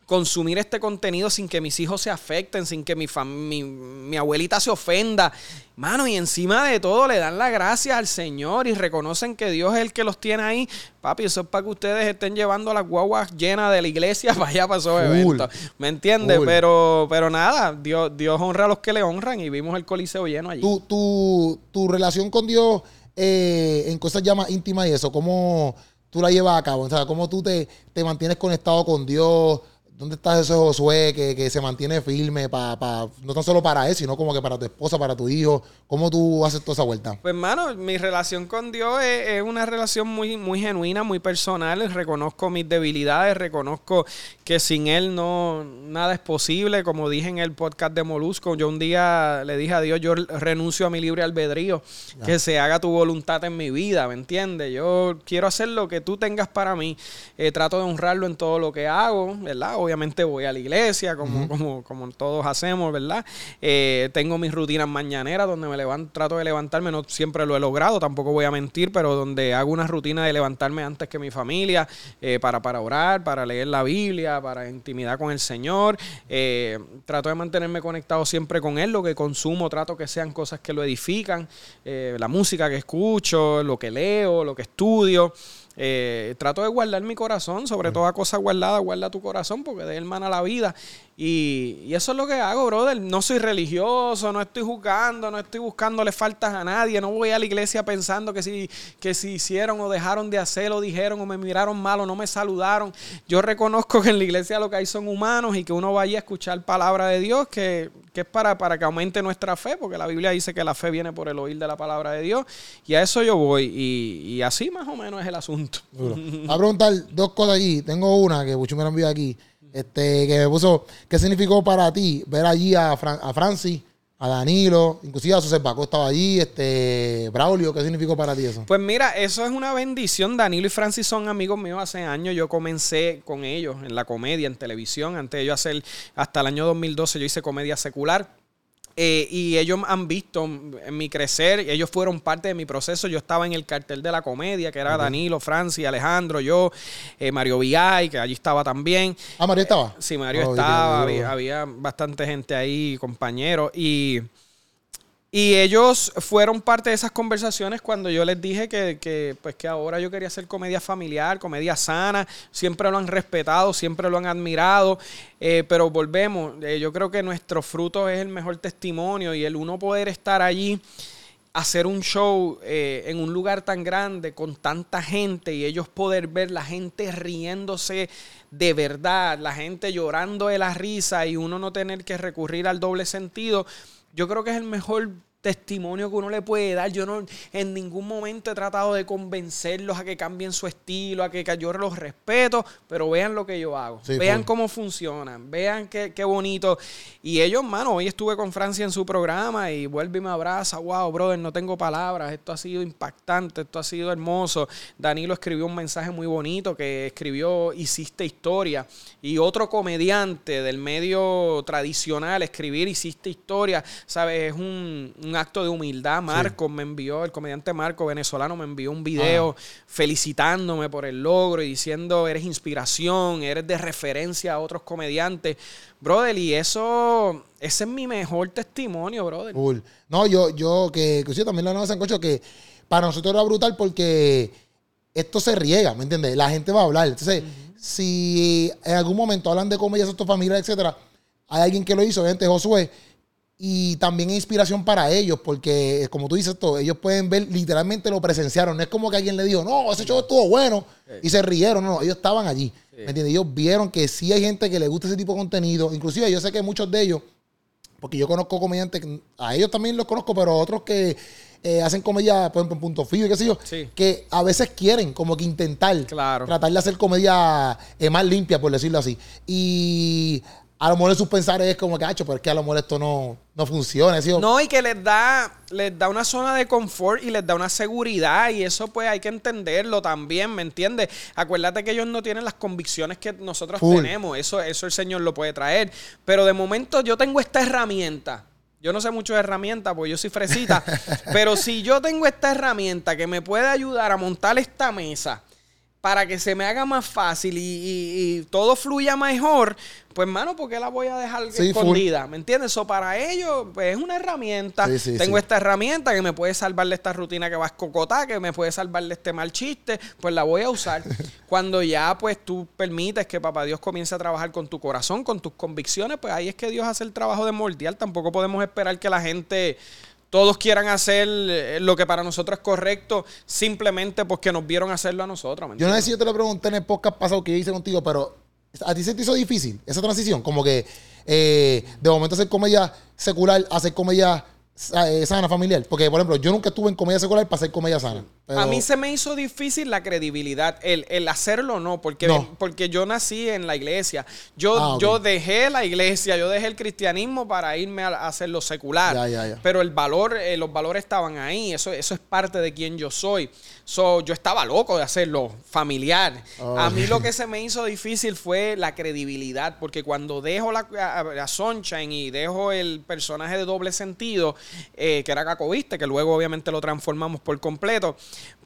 consumir este contenido sin que mis hijos se afecten, sin que mi, mi, mi, abuelita se ofenda. Mano, y encima de todo le dan la gracia al Señor y reconocen que Dios es el que los tiene ahí. Papi, eso es para que ustedes estén llevando las guaguas llenas de la iglesia para allá para esos eventos. ¿Me entiendes? Pero, pero nada, Dios, Dios honra a los que le honran y vimos el coliseo lleno allí. Tu, tu, tu relación con Dios eh, en cosas ya más íntimas y eso, ¿cómo tú la llevas a cabo? O sea, ¿cómo tú te, te mantienes conectado con Dios? ¿Dónde está ese Josué que, que se mantiene firme para, no tan solo para él, sino como que para tu esposa, para tu hijo? ¿Cómo tú haces toda esa vuelta? Pues, hermano, mi relación con Dios es, una relación muy, muy genuina, muy personal. Reconozco mis debilidades, reconozco que sin Él no nada es posible. Como dije en el podcast de Molusco, yo un día le dije a Dios, yo renuncio a mi libre albedrío, que se haga tu voluntad en mi vida, ¿me entiendes? Yo quiero hacer lo que tú tengas para mí. Eh, trato de honrarlo en todo lo que hago, ¿verdad? Obviamente voy a la iglesia, como, como, como todos hacemos, ¿verdad? Eh, tengo mis rutinas mañaneras donde me levanto, trato de levantarme, no siempre lo he logrado, tampoco voy a mentir, pero donde hago una rutina de levantarme antes que mi familia eh, para, para orar, para leer la Biblia, para intimidad con el Señor. Eh, trato de mantenerme conectado siempre con Él, lo que consumo, trato que sean cosas que lo edifican, la música que escucho, lo que leo, lo que estudio. Eh, trato de guardar mi corazón, sobre toda cosa guardada, guarda tu corazón, porque de él mana la vida. Y, eso es lo que hago, brother. No soy religioso, no estoy juzgando, no estoy buscándole faltas a nadie. No voy a la iglesia pensando que si, que si hicieron o dejaron de hacer o dijeron o me miraron mal o no me saludaron. Yo reconozco que en la iglesia lo que hay son humanos y que uno vaya a escuchar palabra de Dios, que, es para, para que aumente nuestra fe, porque la Biblia dice que la fe viene por el oír de la palabra de Dios. Y a eso yo voy. Y, así más o menos es el asunto. A preguntar dos cosas aquí. Tengo una que mucho me han enviado aquí. Este, que me puso, ¿qué significó para ti ver allí a, a Francis, a Danilo, inclusive a José Paco estaba allí, este, Braulio, ¿qué significó para ti eso? Pues mira, eso es una bendición. Danilo y Francis son amigos míos hace años. Yo comencé con ellos en la comedia, en televisión. Antes de yo hacer, hasta el año 2012 yo hice comedia secular. Eh, y ellos han visto en mi crecer, ellos fueron parte de mi proceso. Yo estaba en el cartel de la comedia, que era Danilo, Francis, Alejandro, yo, eh, Mario Villay, que allí estaba también. Ah, Mario estaba. sí, Mario estaba, había, había, bastante gente ahí, compañeros. Y y ellos fueron parte de esas conversaciones cuando yo les dije que, pues que ahora yo quería hacer comedia familiar, comedia sana. Siempre lo han respetado, siempre lo han admirado. Eh, pero volvemos, eh, yo creo que nuestro fruto es el mejor testimonio y el uno poder estar allí hacer un show eh, en un lugar tan grande con tanta gente y ellos poder ver la gente riéndose de verdad, la gente llorando de la risa y uno no tener que recurrir al doble sentido, yo creo que es el mejor testimonio que uno le puede dar. Yo no en ningún momento he tratado de convencerlos a que cambien su estilo, a que, yo los respeto, pero vean lo que yo hago. vean cómo funcionan, vean qué, qué, bonito. Y ellos, mano, hoy estuve con Francia en su programa y vuelve y me abraza. Wow, brother, no tengo palabras. Esto ha sido impactante, esto ha sido hermoso. Danilo escribió un mensaje muy bonito que escribió Hiciste historia. Y otro comediante del medio tradicional, escribir Hiciste historia, ¿sabes? Es un acto de humildad. Marco me envió, el comediante Marco venezolano me envió un video felicitándome por el logro y diciendo eres inspiración, eres de referencia a otros comediantes. Brother, y eso, ese es mi mejor testimonio, brother. No, yo, yo que, que también lo en Sancocho, que para nosotros era brutal porque esto se riega, ¿me entiendes? La gente va a hablar. Entonces, si en algún momento hablan de comedias, tu familia, etcétera, hay alguien que lo hizo, gente, Josué, y también es inspiración para ellos, porque como tú dices, todo, ellos pueden ver, literalmente lo presenciaron. No es como que alguien le dijo, no, ese show estuvo bueno, y se rieron. No, ellos estaban allí. ¿Me entiendes? Ellos vieron que sí hay gente que le gusta ese tipo de contenido. Inclusive yo sé que muchos de ellos, porque yo conozco comediantes, a ellos también los conozco, pero otros que eh, hacen comedia, por ejemplo, en Punto Fijo y qué sé yo, que a veces quieren como que intentar tratar de hacer comedia eh, más limpia, por decirlo así. Y a lo mejor sus pensares es como que, hacho, pero es que a lo mejor esto no, no funciona. No, y que les da, les da una zona de confort y les da una seguridad y eso pues hay que entenderlo también, ¿me entiendes? Acuérdate que ellos no tienen las convicciones que nosotros tenemos, eso, eso el Señor lo puede traer. Pero de momento yo tengo esta herramienta. Yo no sé mucho de herramientas, porque yo soy fresita, pero si yo tengo esta herramienta que me puede ayudar a montar esta mesa, para que se me haga más fácil y, todo fluya mejor, pues, mano, ¿por qué la voy a dejar escondida? ¿Me entiendes? Eso para ellos, pues, es una herramienta. Tengo esta herramienta que me puede salvar de esta rutina que vas a cocotar, que me puede salvar de este mal chiste, pues la voy a usar. Cuando ya, pues, tú permites que Papá Dios comience a trabajar con tu corazón, con tus convicciones, pues ahí es que Dios hace el trabajo de moldear. Tampoco podemos esperar que la gente todos quieran hacer eh, lo que para nosotros es correcto simplemente porque nos vieron hacerlo a nosotros. yo no sé si yo te lo pregunté en el podcast pasado que hice contigo, pero ¿a ti se te hizo difícil esa transición? Como que eh, de momento hacer comedia secular, hacer comedia eh, sana familiar. Porque, por ejemplo, yo nunca estuve en comedia secular para hacer comedia sana. A mí se me hizo difícil la credibilidad, el, hacerlo no porque, porque yo nací en la iglesia. Yo, ah, yo dejé la iglesia, yo dejé el cristianismo para irme a, hacer lo secular. Pero el valor, eh, los valores estaban ahí, eso, eso es parte de quien yo soy. So, yo estaba loco de hacerlo familiar. A mí lo que se me hizo difícil fue la credibilidad, porque cuando dejo la, a, Sunshine y dejo el personaje de doble sentido, eh, que era Cacoviste, que luego obviamente lo transformamos por completo,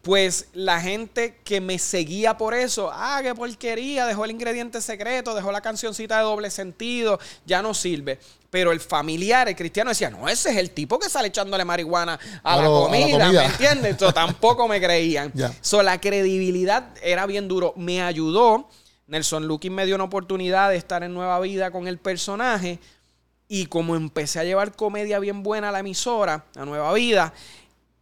pues la gente que me seguía por eso, ah, qué porquería, dejó el ingrediente secreto, dejó la cancioncita de doble sentido, ya no sirve. Pero el familiar, el cristiano decía, no, ese es el tipo que sale echándole marihuana a, la, comida, ¿me entiendes? tampoco me creían. So, la credibilidad era bien duro. Me ayudó. Nelson Lukin me dio una oportunidad de estar en Nueva Vida con el personaje. Y como empecé a llevar comedia bien buena a la emisora, a Nueva Vida,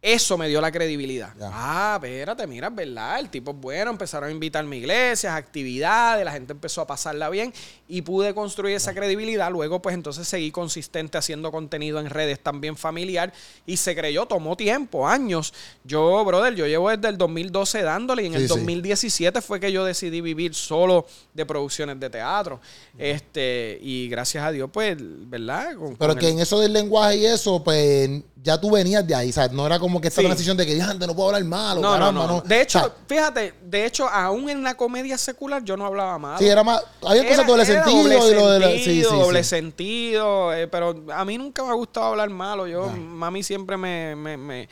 eso me dio la credibilidad. Ah, espérate, mira, verdad, el tipo es bueno. Empezaron a invitarme a iglesias, actividades, la gente empezó a pasarla bien y pude construir esa credibilidad. Luego, pues entonces seguí consistente haciendo contenido en redes también familiar y se creyó, tomó tiempo, años. Yo, brother, yo llevo desde el 2012 dándole y en el 2017 fue que yo decidí vivir solo de producciones de teatro. Este, y gracias a Dios, pues, ¿verdad? Pero que en eso del lenguaje y eso, pues ya tú venías de ahí, ¿sabes? No era como que esta transición de que antes no puedo hablar malo. No, no, no, De hecho, fíjate, de hecho, aún en la comedia secular yo no hablaba malo. Sí, era más. Había cosas doble sentido doble y lo de la, sí, doble sentido. Eh, pero a mí nunca me ha gustado hablar malo. Yo, mami siempre me, me, me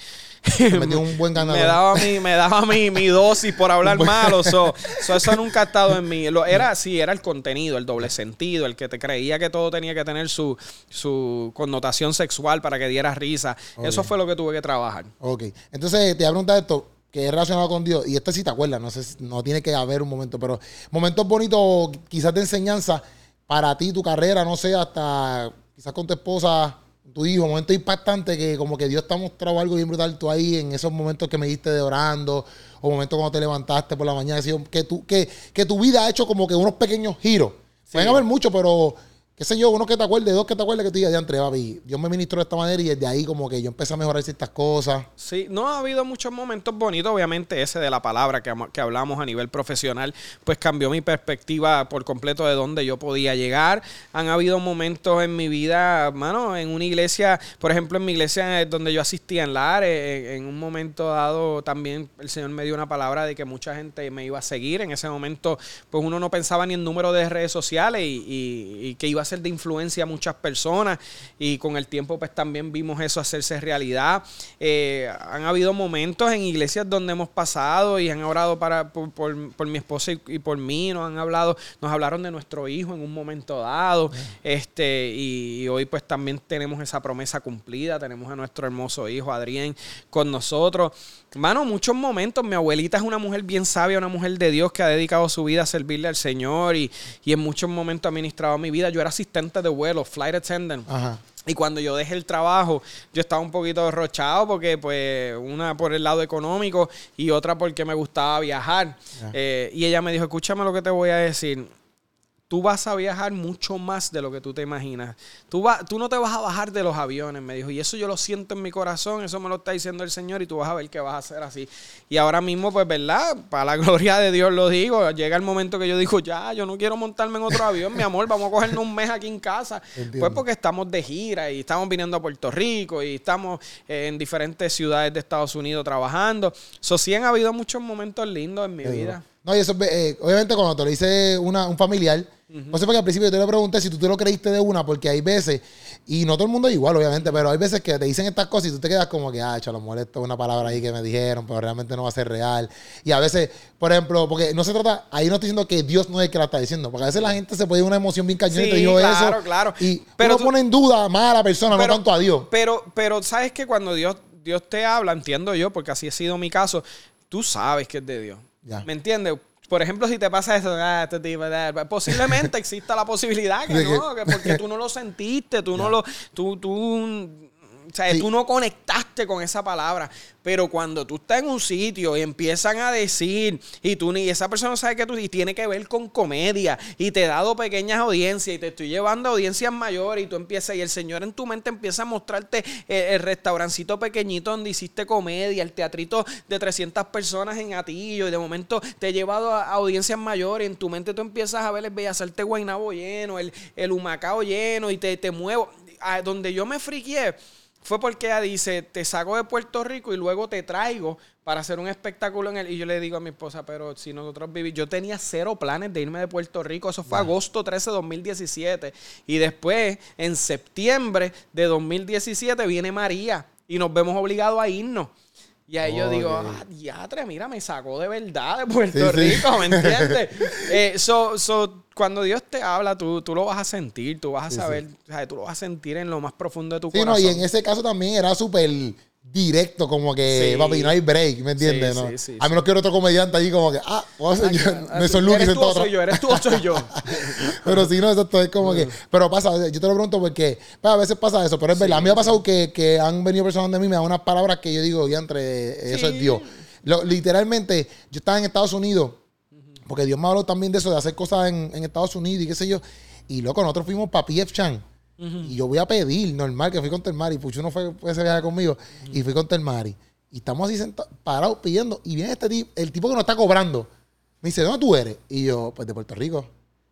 me dio un buen ganador. Me daba mi, me daba mi, mi dosis por hablar malo. So, eso nunca ha estado en mí. Lo, era sí, era el contenido, el doble sentido, el que te creía que todo tenía que tener su, su connotación sexual para que diera risa. Eso fue lo que tuve que trabajar. Ok. Entonces, te voy a preguntar esto que es relacionado con Dios, y esto sí te acuerdas, no sé, no tiene que haber un momento, pero momentos bonitos, quizás de enseñanza para ti, tu carrera, no sé, hasta quizás con tu esposa, tu hijo, momento impactante que como que Dios te ha mostrado algo bien brutal tú ahí en esos momentos que me diste de orando, o momentos cuando te levantaste por la mañana, que, tu, que, que tu vida ha hecho como que unos pequeños giros. Pueden haber muchos, pero qué sé yo, uno que te acuerde, dos que te acuerde que tú digas, ya entre, papi, Dios me ministró de esta manera y desde ahí como que yo empecé a mejorar ciertas cosas. Sí, no ha habido muchos momentos bonitos, obviamente ese de la palabra que, que hablamos a nivel profesional, pues cambió mi perspectiva por completo de dónde yo podía llegar. Han habido momentos en mi vida, mano, en una iglesia, por ejemplo, en mi iglesia donde yo asistía en Lares, en, un momento dado también el Señor me dio una palabra de que mucha gente me iba a seguir. En ese momento, pues uno no pensaba ni en número de redes sociales y, y, y que iba a ser de influencia a muchas personas y con el tiempo pues también vimos eso hacerse realidad. Eh, han habido momentos en iglesias donde hemos pasado y han orado para, por, mi esposa y, por mí, nos han hablado, nos hablaron de nuestro hijo en un momento dado, este, y, hoy pues también tenemos esa promesa cumplida, tenemos a nuestro hermoso hijo Adrián con nosotros. Mano, muchos momentos, mi abuelita es una mujer bien sabia, una mujer de Dios que ha dedicado su vida a servirle al Señor y, y en muchos momentos ha ministrado mi vida. Yo era asistente de vuelo, flight attendant. Ajá. Y cuando yo dejé el trabajo, yo estaba un poquito derrochado porque, pues, una por el lado económico y otra porque me gustaba viajar. Eh, y ella me dijo, escúchame lo que te voy a decir tú vas a viajar mucho más de lo que tú te imaginas. Tú, va, tú no te vas a bajar de los aviones, me dijo. Y eso yo lo siento en mi corazón, eso me lo está diciendo el Señor y tú vas a ver que vas a hacer así. Y ahora mismo, pues, ¿verdad? Para la gloria de Dios lo digo. Llega el momento que yo digo, ya, yo no quiero montarme en otro avión, mi amor, vamos a cogernos un mes aquí en casa. Pues porque estamos de gira y estamos viniendo a Puerto Rico y estamos en diferentes ciudades de Estados Unidos trabajando. Eso sí han habido muchos momentos lindos en mi vida. No, y eso, eh, obviamente, cuando te lo dice una, un familiar, no sé porque al principio yo te lo pregunté si tú te lo creíste de una, porque hay veces, y no todo el mundo es igual, obviamente, pero hay veces que te dicen estas cosas y tú te quedas como que, ah, chalo, molesto una palabra ahí que me dijeron, pero realmente no va a ser real. Y a veces, por ejemplo, porque no se trata, ahí no estoy diciendo que Dios no es el que la está diciendo, porque a veces la gente se puede ir una emoción bien cañona y te dijo claro, eso. Claro, Y pero pone en duda más a la persona, no tanto a Dios. Pero, pero sabes que cuando Dios, Dios te habla, entiendo yo, porque así ha sido mi caso, tú sabes que es de Dios. ¿Me entiendes? Por ejemplo, si te pasa eso, ah, este posiblemente exista la posibilidad que no, que porque tú no lo sentiste, tú no lo, tú, tú o sea, tú no con esa palabra. Pero cuando tú estás en un sitio y empiezan a decir, y tú ni esa persona sabe que tú, y tiene que ver con comedia, y te he dado pequeñas audiencias, y te estoy llevando a audiencias mayores, y tú empiezas, y el Señor en tu mente empieza a mostrarte el, restaurancito pequeñito donde hiciste comedia, el teatrito de 300 personas en Atillo, y de momento te he llevado a, audiencias mayores, en tu mente tú empiezas a ver el Bellas Artes Guaynabo lleno, el, el Humacao lleno, y te, te muevo. A donde yo me friqué fue porque ella dice, te saco de Puerto Rico y luego te traigo para hacer un espectáculo en el... Y yo le digo a mi esposa, pero si nosotros vivimos... Yo tenía cero planes de irme de Puerto Rico. Eso fue agosto 13 de 2017. Y después, en septiembre de 2017, viene María y nos vemos obligados a irnos. Y ahí yo digo, ah, diatre, mira, me sacó de verdad de Puerto Rico, ¿me entiendes? eh, so, so, cuando Dios te habla, tú, tú lo vas a sentir, tú vas a saber, o sea, tú lo vas a sentir en lo más profundo de tu corazón. Sí, no, y en ese caso también era súper directo, como que, papi, no hay break, ¿me entiendes? Sí, ¿no? Sí, a menos que otro comediante ahí como que, ah, hacer ah, yo, Luke eres tú o soy yo, eres tú o soy yo. pero si no, eso es como que, pero pasa, yo te lo pregunto porque pues, a veces pasa eso, pero es verdad, a mí me ha pasado que, que han venido personas de mí, me dan unas palabras que yo digo, ya entre eso es Dios. literalmente, yo estaba en Estados Unidos, porque Dios me habló también de eso, de hacer cosas en, en Estados Unidos y qué sé yo, y loco, nosotros fuimos para PF Chan. Y yo voy a pedir, normal, que fui con Telmari. Pucho no fue, ese viaje conmigo. Y fui con Telmari. Y estamos así sentados, parados, pidiendo. Y viene este tipo, el tipo que nos está cobrando. Me dice, ¿dónde tú eres? Y yo, pues de Puerto Rico.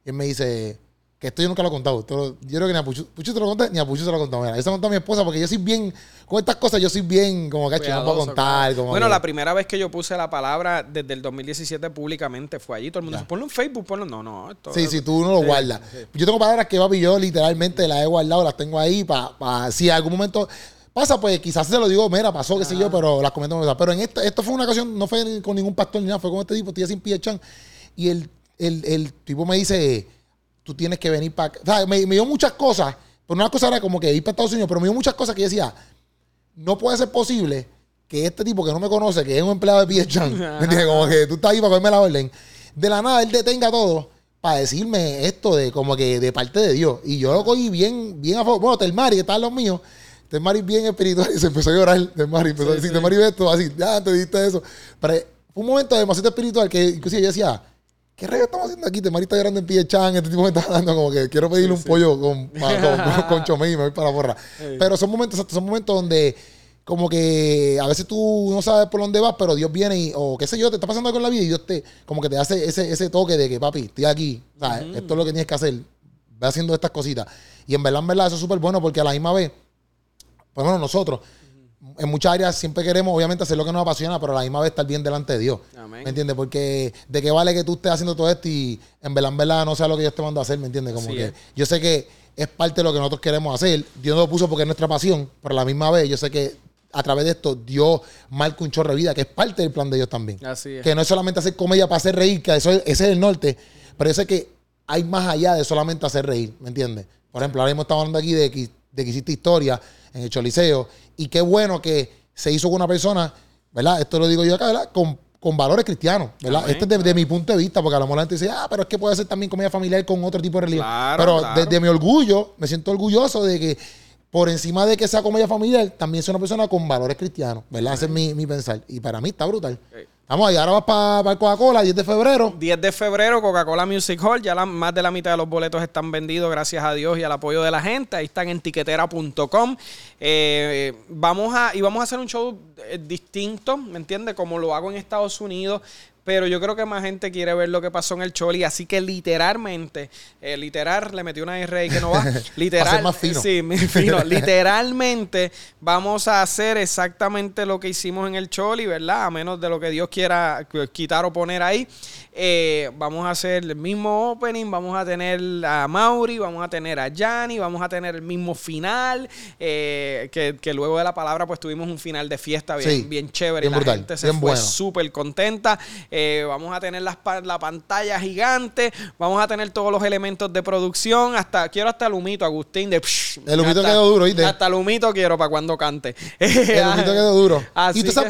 Y él me dice, que esto yo nunca lo he contado. yo creo que ni a Puchu, Puchu te lo conté, ni a Puchu se lo he contado. Mira, eso lo contó a mi esposa porque yo soy bien, con estas cosas yo soy bien, como que no puedo contar. bueno, la primera vez que yo puse la palabra desde el 2017 públicamente fue allí. Todo el mundo dice, ponlo en Facebook, ponlo. No, no. sí, sí, tú no lo guardas. Yo tengo palabras que papi, yo literalmente las he guardado, las tengo ahí para si en algún momento pasa, pues quizás se lo digo, mira, pasó, qué sé yo, pero las comento. Pero en esta, esto fue una ocasión, no fue con ningún pastor ni nada, fue con este tipo, estoy sin pie chan. Y el, el, el tipo me dice tú tienes que venir para... O sea, me, dio muchas cosas, pero una cosa era como que ir para Estados Unidos, pero me dio muchas cosas que yo decía, no puede ser posible que este tipo que no me conoce, que es un empleado de Piechan, ¿me entiendes? Como que tú estás ahí para comerme la orden, de la nada él detenga todo para decirme esto de como que de parte de Dios. Y yo lo cogí bien, bien a favor. Bueno, Telmari, que está en los míos, Telmari bien espiritual y se empezó a llorar. Telmari empezó a decir, Telmari ve esto, así, ya te diste eso. Pero fue un momento demasiado espiritual que inclusive yo decía, ¿Qué rayos estamos haciendo aquí? Te marita grande en pie chan, este tipo me está dando como que quiero pedirle un pollo con, con, chomé y me voy para la borra. Pero son momentos, son momentos donde como que a veces tú no sabes por dónde vas, pero Dios viene y, o qué sé yo, te está pasando algo en la vida y Dios te, como que te hace ese, ese toque de que, papi, estoy aquí, ¿sabes? Esto es lo que tienes que hacer, ve haciendo estas cositas. Y en verdad, en verdad, eso es súper bueno porque a la misma vez, por lo menos nosotros, en muchas áreas siempre queremos, obviamente, hacer lo que nos apasiona, pero a la misma vez estar bien delante de Dios. ¿Me entiendes? Porque de qué vale que tú estés haciendo todo esto y en verdad, en verdad, no sea lo que Dios te mandó a hacer, ¿me entiendes? Como que yo sé que es parte de lo que nosotros queremos hacer. Dios nos lo puso porque es nuestra pasión, pero a la misma vez yo sé que a través de esto Dios marca un chorro de vida, que es parte del plan de Dios también. Así es. Que no es solamente hacer comedia para hacer reír, que eso es- ese es el norte, pero yo sé que hay más allá de solamente hacer reír, ¿me entiendes? Por ejemplo, ahora mismo estamos hablando aquí de que, de que hiciste historia en el Choliseo, y qué bueno que se hizo con una persona, ¿verdad? Esto lo digo yo acá, ¿verdad? Con, con valores cristianos, ¿verdad? Amén, este es de, de mi punto de vista, porque a lo mejor la gente dice, ah, pero es que puede ser también comedia familiar con otro tipo de religión. Claro, pero claro. desde mi orgullo, me siento orgulloso de que por encima de que sea comedia familiar, también soy una persona con valores cristianos, ¿verdad? Ese es mi, mi pensar. Y para mí está brutal. Ok. Vamos allá, ahora vas para Coca-Cola, 10 de febrero. 10 de febrero, Coca-Cola Music Hall. Ya más de la mitad de los boletos están vendidos, gracias a Dios y al apoyo de la gente. Ahí están en tiquetera.com. Eh, vamos a, y vamos a hacer un show eh, distinto, ¿me entiendes? Como lo hago en Estados Unidos. Pero yo creo que más gente quiere ver lo que pasó en el Choli. Así que literalmente, eh, literal, le metí una R ahí que no va. Literal. ser más fino. Sí, fino. Literalmente vamos a hacer exactamente lo que hicimos en el Choli, ¿verdad? A menos de lo que Dios quiera quitar o poner ahí. Eh, vamos a hacer el mismo opening, vamos a tener a Mauri, vamos a tener a Yanni, vamos a tener el mismo final, eh, que, que luego de la palabra pues tuvimos un final de fiesta bien, Sí, bien chévere. bien la brutal, gente se bien fue bueno. súper contenta. Eh, vamos a tener las la pantalla gigante, vamos a tener todos los elementos de producción, hasta quiero hasta el humito, Agustín, de El humito hasta- quedó duro. Hasta el humito quiero para cuando cante. El humito quedó duro. Así y toda que-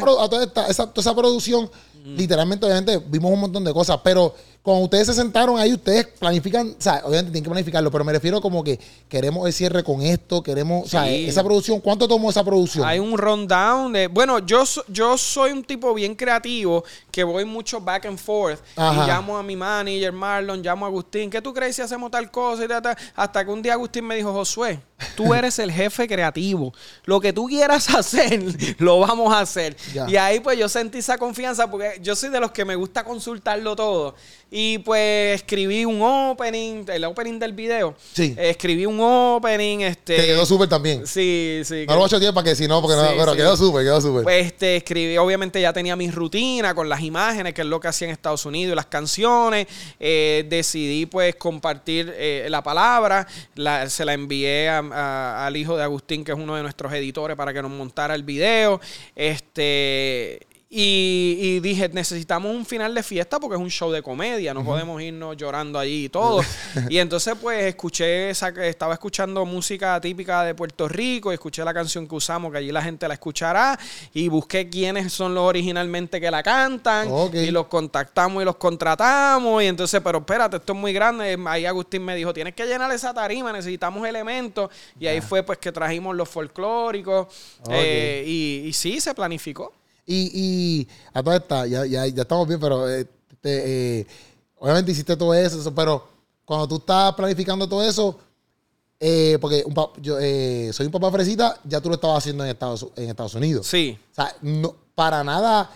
esa, toda esa producción, literalmente, obviamente, vimos un montón de cosas, pero cuando ustedes se sentaron ahí, ustedes planifican, o sea, obviamente tienen que planificarlo, pero me refiero como que queremos el cierre con esto, queremos, o sea, esa producción, ¿cuánto tomó esa producción? Hay un rundown de. Bueno, yo, so- yo soy un tipo bien creativo que voy mucho back and forth. Ajá. Y llamo a mi manager, Marlon, llamo a Agustín. ¿Qué tú crees si hacemos tal cosa? Y tal, tal? Hasta que un día Agustín me dijo, Josué, tú eres el jefe creativo. Lo que tú quieras hacer, lo vamos a hacer. Ya. Y ahí pues yo sentí esa confianza porque yo soy de los que me gusta consultarlo todo. Y pues escribí un opening, el opening del video. Sí. Eh, escribí un opening, este. que quedó súper también. Sí, sí. No lo voy a chotear para que si no, porque no, Sí, pero sí. quedó súper, quedó súper. Pues este, escribí, obviamente ya tenía mi rutina con las imágenes, que es lo que hacía en Estados Unidos, y las canciones. Eh, decidí pues compartir eh, la palabra, la- se la envié a- a- al hijo de Agustín, que es uno de nuestros editores, para que nos montara el video. Este... Y, y dije, necesitamos un final de fiesta porque es un show de comedia, no podemos irnos llorando allí y todo. y entonces pues escuché, esa, estaba escuchando música típica de Puerto Rico, y escuché la canción que usamos, que allí la gente la escuchará, y busqué quiénes son los originalmente que la cantan, y los contactamos y los contratamos, y entonces, pero espérate, esto es muy grande. Ahí Agustín me dijo, tienes que llenar esa tarima, necesitamos elementos, y ahí fue pues que trajimos los folclóricos, eh, y, y sí, se planificó. Y, y a toda esta, ya, ya, ya estamos bien, pero eh, eh, obviamente hiciste todo eso, pero cuando tú estás planificando todo eso, eh, porque un yo eh, soy un papá fresita, ya tú lo estabas haciendo en Estados, en Estados Unidos. Sí. O sea, no, para nada,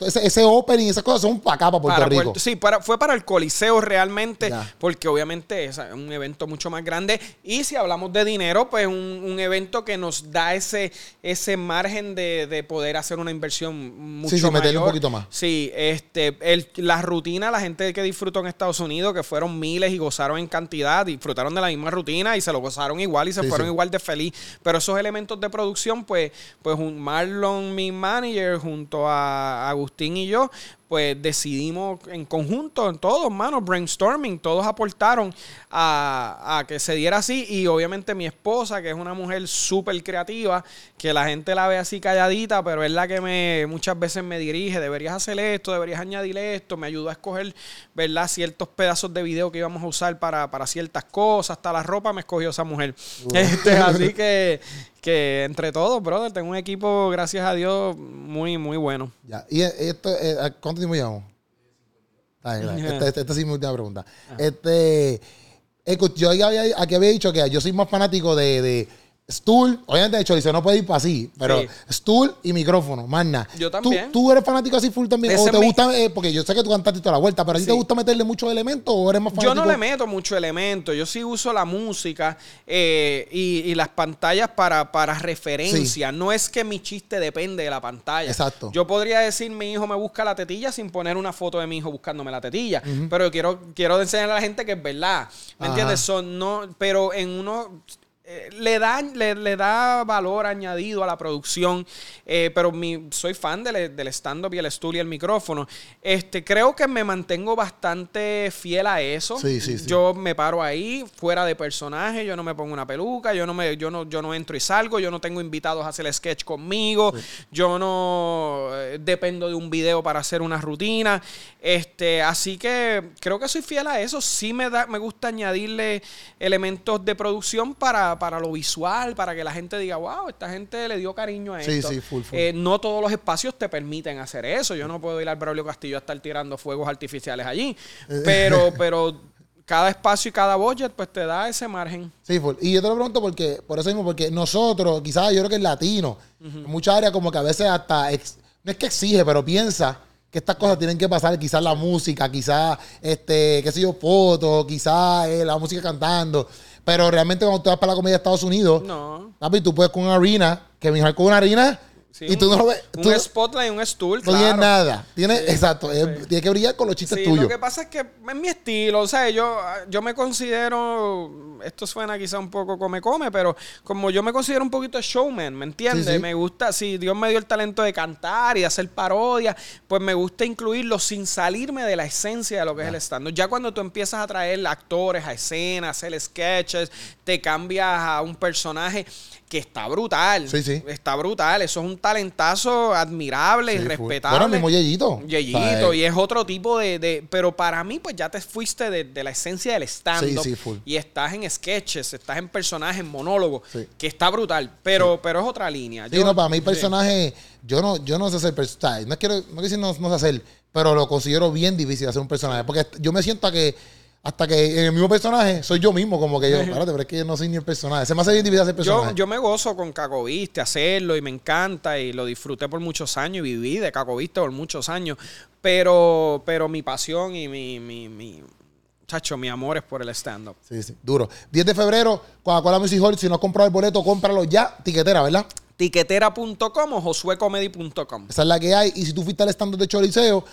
ese, ese opening, esas cosas son para acá, para Puerto Para Rico. Puerto- sí, para, fue para el Coliseo realmente, Ya. porque obviamente es un evento mucho más grande. Y si hablamos de dinero, pues un, un evento que nos da ese, ese margen de, de poder hacer una inversión mucho Sí, sí, meterle un mayor. poquito más. Sí, este, el, la rutina, la gente que disfrutó en Estados Unidos, que fueron miles y gozaron en cantidad, disfrutaron de la misma rutina y se lo gozaron igual y se Sí, fueron sí. igual de feliz. Pero esos elementos de producción, pues, pues un Marlon, mi manager, junto a Agustín y yo, pues decidimos en conjunto, todos, mano, brainstorming, todos aportaron a, a que se diera así. Y obviamente mi esposa, que es una mujer súper creativa, que la gente la ve así calladita, pero es la que me muchas veces me dirige, deberías hacer esto, deberías añadir esto, me ayudó a escoger, ¿verdad? Ciertos pedazos de video que íbamos a usar para, para ciertas cosas, hasta la ropa me escogió esa mujer. Este, así que, que entre todos, brother, tengo un equipo, gracias a Dios, muy, muy bueno. Ya. ¿Y esto, eh, ¿a ¿cuánto tiempo llevamos? Está bien, está bien. Esta, esta- esta sí es mi última pregunta. Este, yo ya había, aquí había dicho que yo soy más fanático de, de- stool, obviamente de chorizo no puede ir para así, pero Sí. stool y micrófono, más nada. Yo ¿Tú- también. ¿Tú, eres fanático así full también? Ese ¿O te mi- gusta, eh, porque yo sé que tú cantaste toda la vuelta, pero a ti te gusta meterle muchos elementos o eres más fanático? Yo no le meto mucho elemento, yo sí uso la música eh, y, y las pantallas para, para referencia. No es que mi chiste depende de la pantalla. Exacto. Yo podría decir mi hijo me busca la tetilla sin poner una foto de mi hijo buscándome la tetilla. Pero yo quiero, quiero enseñarle a la gente que es verdad. ¿Me Ajá. entiendes? Son, no, pero en uno le da, le, le da valor añadido a la producción, eh, pero mi, soy fan del, del stand-up y el stool y el micrófono. Este, creo que me mantengo bastante fiel a eso. Sí, sí, sí. Yo me paro ahí, fuera de personaje, yo no me pongo una peluca, yo no, me, yo no, yo no entro y salgo, yo no tengo invitados a hacer sketch conmigo, yo no eh, dependo de un video para hacer una rutina. Este, así que creo que soy fiel a eso. Sí me da, me gusta añadirle elementos de producción para, para lo visual, para que la gente diga, wow, esta gente le dio cariño a Sí, esto. sí, full, full. Eh, no todos los espacios te permiten hacer eso. Yo no puedo ir al Braulio Castillo a estar tirando fuegos artificiales allí. Pero, pero cada espacio y cada budget, pues te da ese margen. Sí, full. Y yo te lo pregunto porque, por eso mismo, porque nosotros, quizás yo creo que es latino, en muchas áreas como que a veces hasta, ex- no es que exige, pero piensa que estas cosas tienen que pasar, quizás la música, quizás, este, qué sé yo, fotos, quizás eh, la música cantando. Pero realmente cuando tú vas para la comedia de Estados Unidos, No. papi, tú puedes con una arena, que mi con una harina, Sí, y tú un- no lo ves. Un tú spotlight y un stool, no claro. tienes nada. Tienes, exacto, es- tienes que brillar con los chistes Sí, tuyos. lo que pasa es que es mi estilo, o sea, yo, yo me considero, esto suena quizá un poco come come, pero como yo me considero un poquito showman, ¿me entiendes? Sí, sí. Me gusta, si Dios me dio el talento de cantar y de hacer parodias, pues me gusta incluirlo sin salirme de la esencia de lo que es el stand Ya cuando tú empiezas a traer actores a escena, a hacer sketches, te cambias a un personaje que está brutal. Sí, sí. Está brutal, eso es un talentazo admirable y Sí, respetable. Bueno, mismo Yeyito. Yeyito, O sea, y es otro tipo de, de- Pero para mí, pues ya te fuiste de, de la esencia del stand-up. Sí, sí, full. Y estás en sketches, estás en personajes, en monólogos, Sí. que está brutal. Pero, pero es otra línea. Sí, Yo- no, para mí personaje, yo no, yo no sé hacer personaje. No quiero, no quiero decir no, no sé hacer, pero lo considero bien difícil hacer un personaje. Porque yo me siento a que, hasta que en el mismo personaje soy yo mismo, como que yo, espérate, pero es que yo no soy ni el personaje. Se me hace difícil hacer personaje. Yo, yo me gozo con Cacoviste, hacerlo y me encanta y lo disfruté por muchos años y viví de Cacoviste por muchos años. Pero, pero mi pasión y mi, mi, mi, chacho, mi amor es por el stand-up. Sí, sí, duro. 10 de febrero, Coca-Cola Music Hall. Si no has comprado el boleto, cómpralo ya. Tiquetera, ¿verdad? Tiquetera.com o josuecomedy.com. Esa es la que hay. Y si tú fuiste al stand de Choriceo,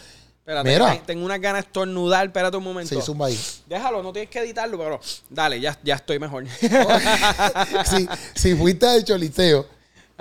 Espérate, Mira. tengo unas ganas de estornudar. Espérate un momento. se zumba ahí. Déjalo, no tienes que editarlo, pero dale, ya, ya estoy mejor. si, si fuiste al Choliseo,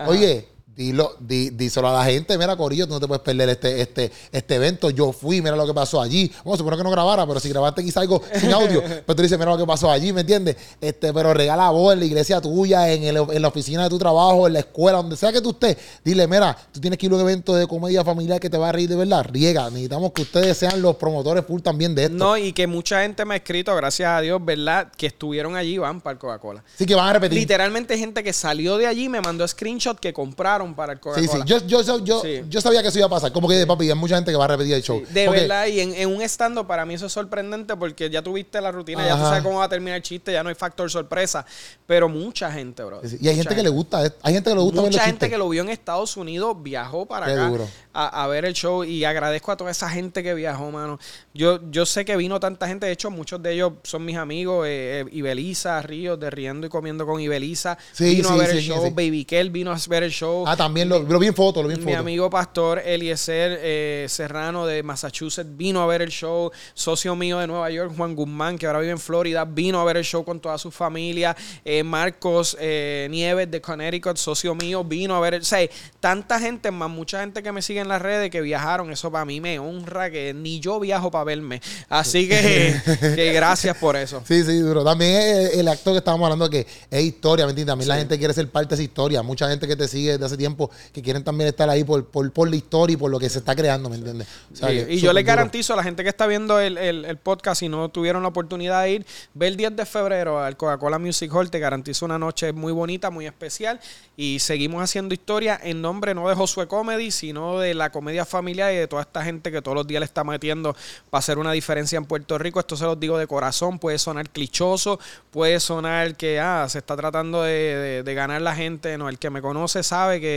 oye, dilo, di, díselo a la gente, mira, Corillo, tú no te puedes perder este, este, este evento. Yo fui, mira lo que pasó allí. Vamos, supone que no grabara, pero si grabaste quizá algo sin audio, pero tú dices, mira lo que pasó allí, ¿me entiendes? Este, pero regala vos en la iglesia tuya, en, el- en la oficina de tu trabajo, en la escuela, donde sea que tú estés. Dile, mira, tú tienes que ir a un evento de comedia familiar que te va a reír de verdad. Riega, necesitamos que ustedes sean los promotores full también de esto. no, y que mucha gente me ha escrito, gracias a Dios, ¿verdad? Que estuvieron allí, van para el Coca-Cola. Así que van a repetir. Literalmente gente que salió de allí me mandó screenshot que compraron para el Sí, Coca-Cola. sí. Yo, yo, yo, Sí. yo sabía que eso iba a pasar. Como que, papi, hay mucha gente que va a repetir el show. De verdad, y en, en un stand para mí eso es sorprendente porque ya tuviste la rutina, ya tú sabes cómo va a terminar el chiste, ya no hay factor sorpresa. Pero mucha gente, bro. Sí, sí. Y hay gente que le gusta, hay gente que le gusta ver los Mucha gente chistes. que lo vio en Estados Unidos viajó para Qué acá a, a ver el show y agradezco a toda esa gente que viajó, mano. Yo, yo sé que vino tanta gente, de hecho muchos de ellos son mis amigos, eh, eh, Ibeliza, Ríos de Riendo y Comiendo con Ibeliza, Sí, vino sí, a ver sí, el sí, show, sí. Baby Kel vino a ver el show. Ah, también lo, lo vi en foto, lo vi en Mi foto. amigo pastor Eliezer eh, Serrano de Massachusetts vino a ver el show. Socio mío de Nueva York, Juan Guzmán, que ahora vive en Florida, vino a ver el show con toda su familia. Eh, Marcos eh, Nieves de Connecticut, socio mío, vino a ver el. O sea, tanta gente, más mucha gente que me sigue en las redes que viajaron. Eso para mí me honra que ni yo viajo para verme. Así que, que gracias por eso. Sí, sí, duro. También es el acto que estábamos hablando que es historia, ¿me entiendes? También la gente quiere ser parte de esa historia. Mucha gente que te sigue desde hace tiempo que quieren también estar ahí por, por, por la historia y por lo que se está creando, ¿me entiendes? O sea, Sí, que y yo les garantizo a la gente que está viendo el, el- el podcast y no tuvieron la oportunidad de ir, ve el 10 de febrero al Coca-Cola Music Hall, te garantizo una noche muy bonita, muy especial y seguimos haciendo historia en nombre no de Josué Comedy, sino de la comedia familiar y de toda esta gente que todos los días le está metiendo para hacer una diferencia en Puerto Rico. Esto se los digo de corazón, puede sonar clichoso, puede sonar que ah, se está tratando de, de- de ganar la gente, no, el que me conoce sabe que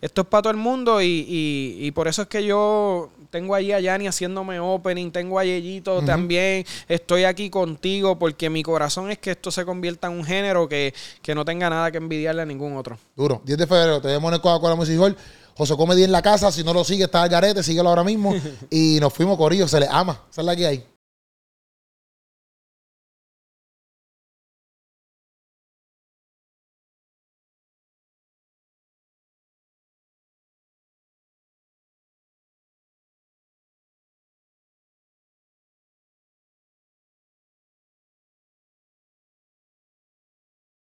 esto es para todo el mundo y, y- y por eso es que yo tengo allí a Yanni haciéndome opening, tengo a Yeyito también, estoy aquí contigo porque mi corazón es que esto se convierta en un género que, que no tenga nada que envidiarle a ningún otro. Duro. 10 de febrero, te vemos en el Coca-Cola Music Hall. José Comedy en la casa. Si no lo sigue, está al garete. Síguelo ahora mismo. y nos fuimos, Corillo. Se le ama. Esa es la que hay.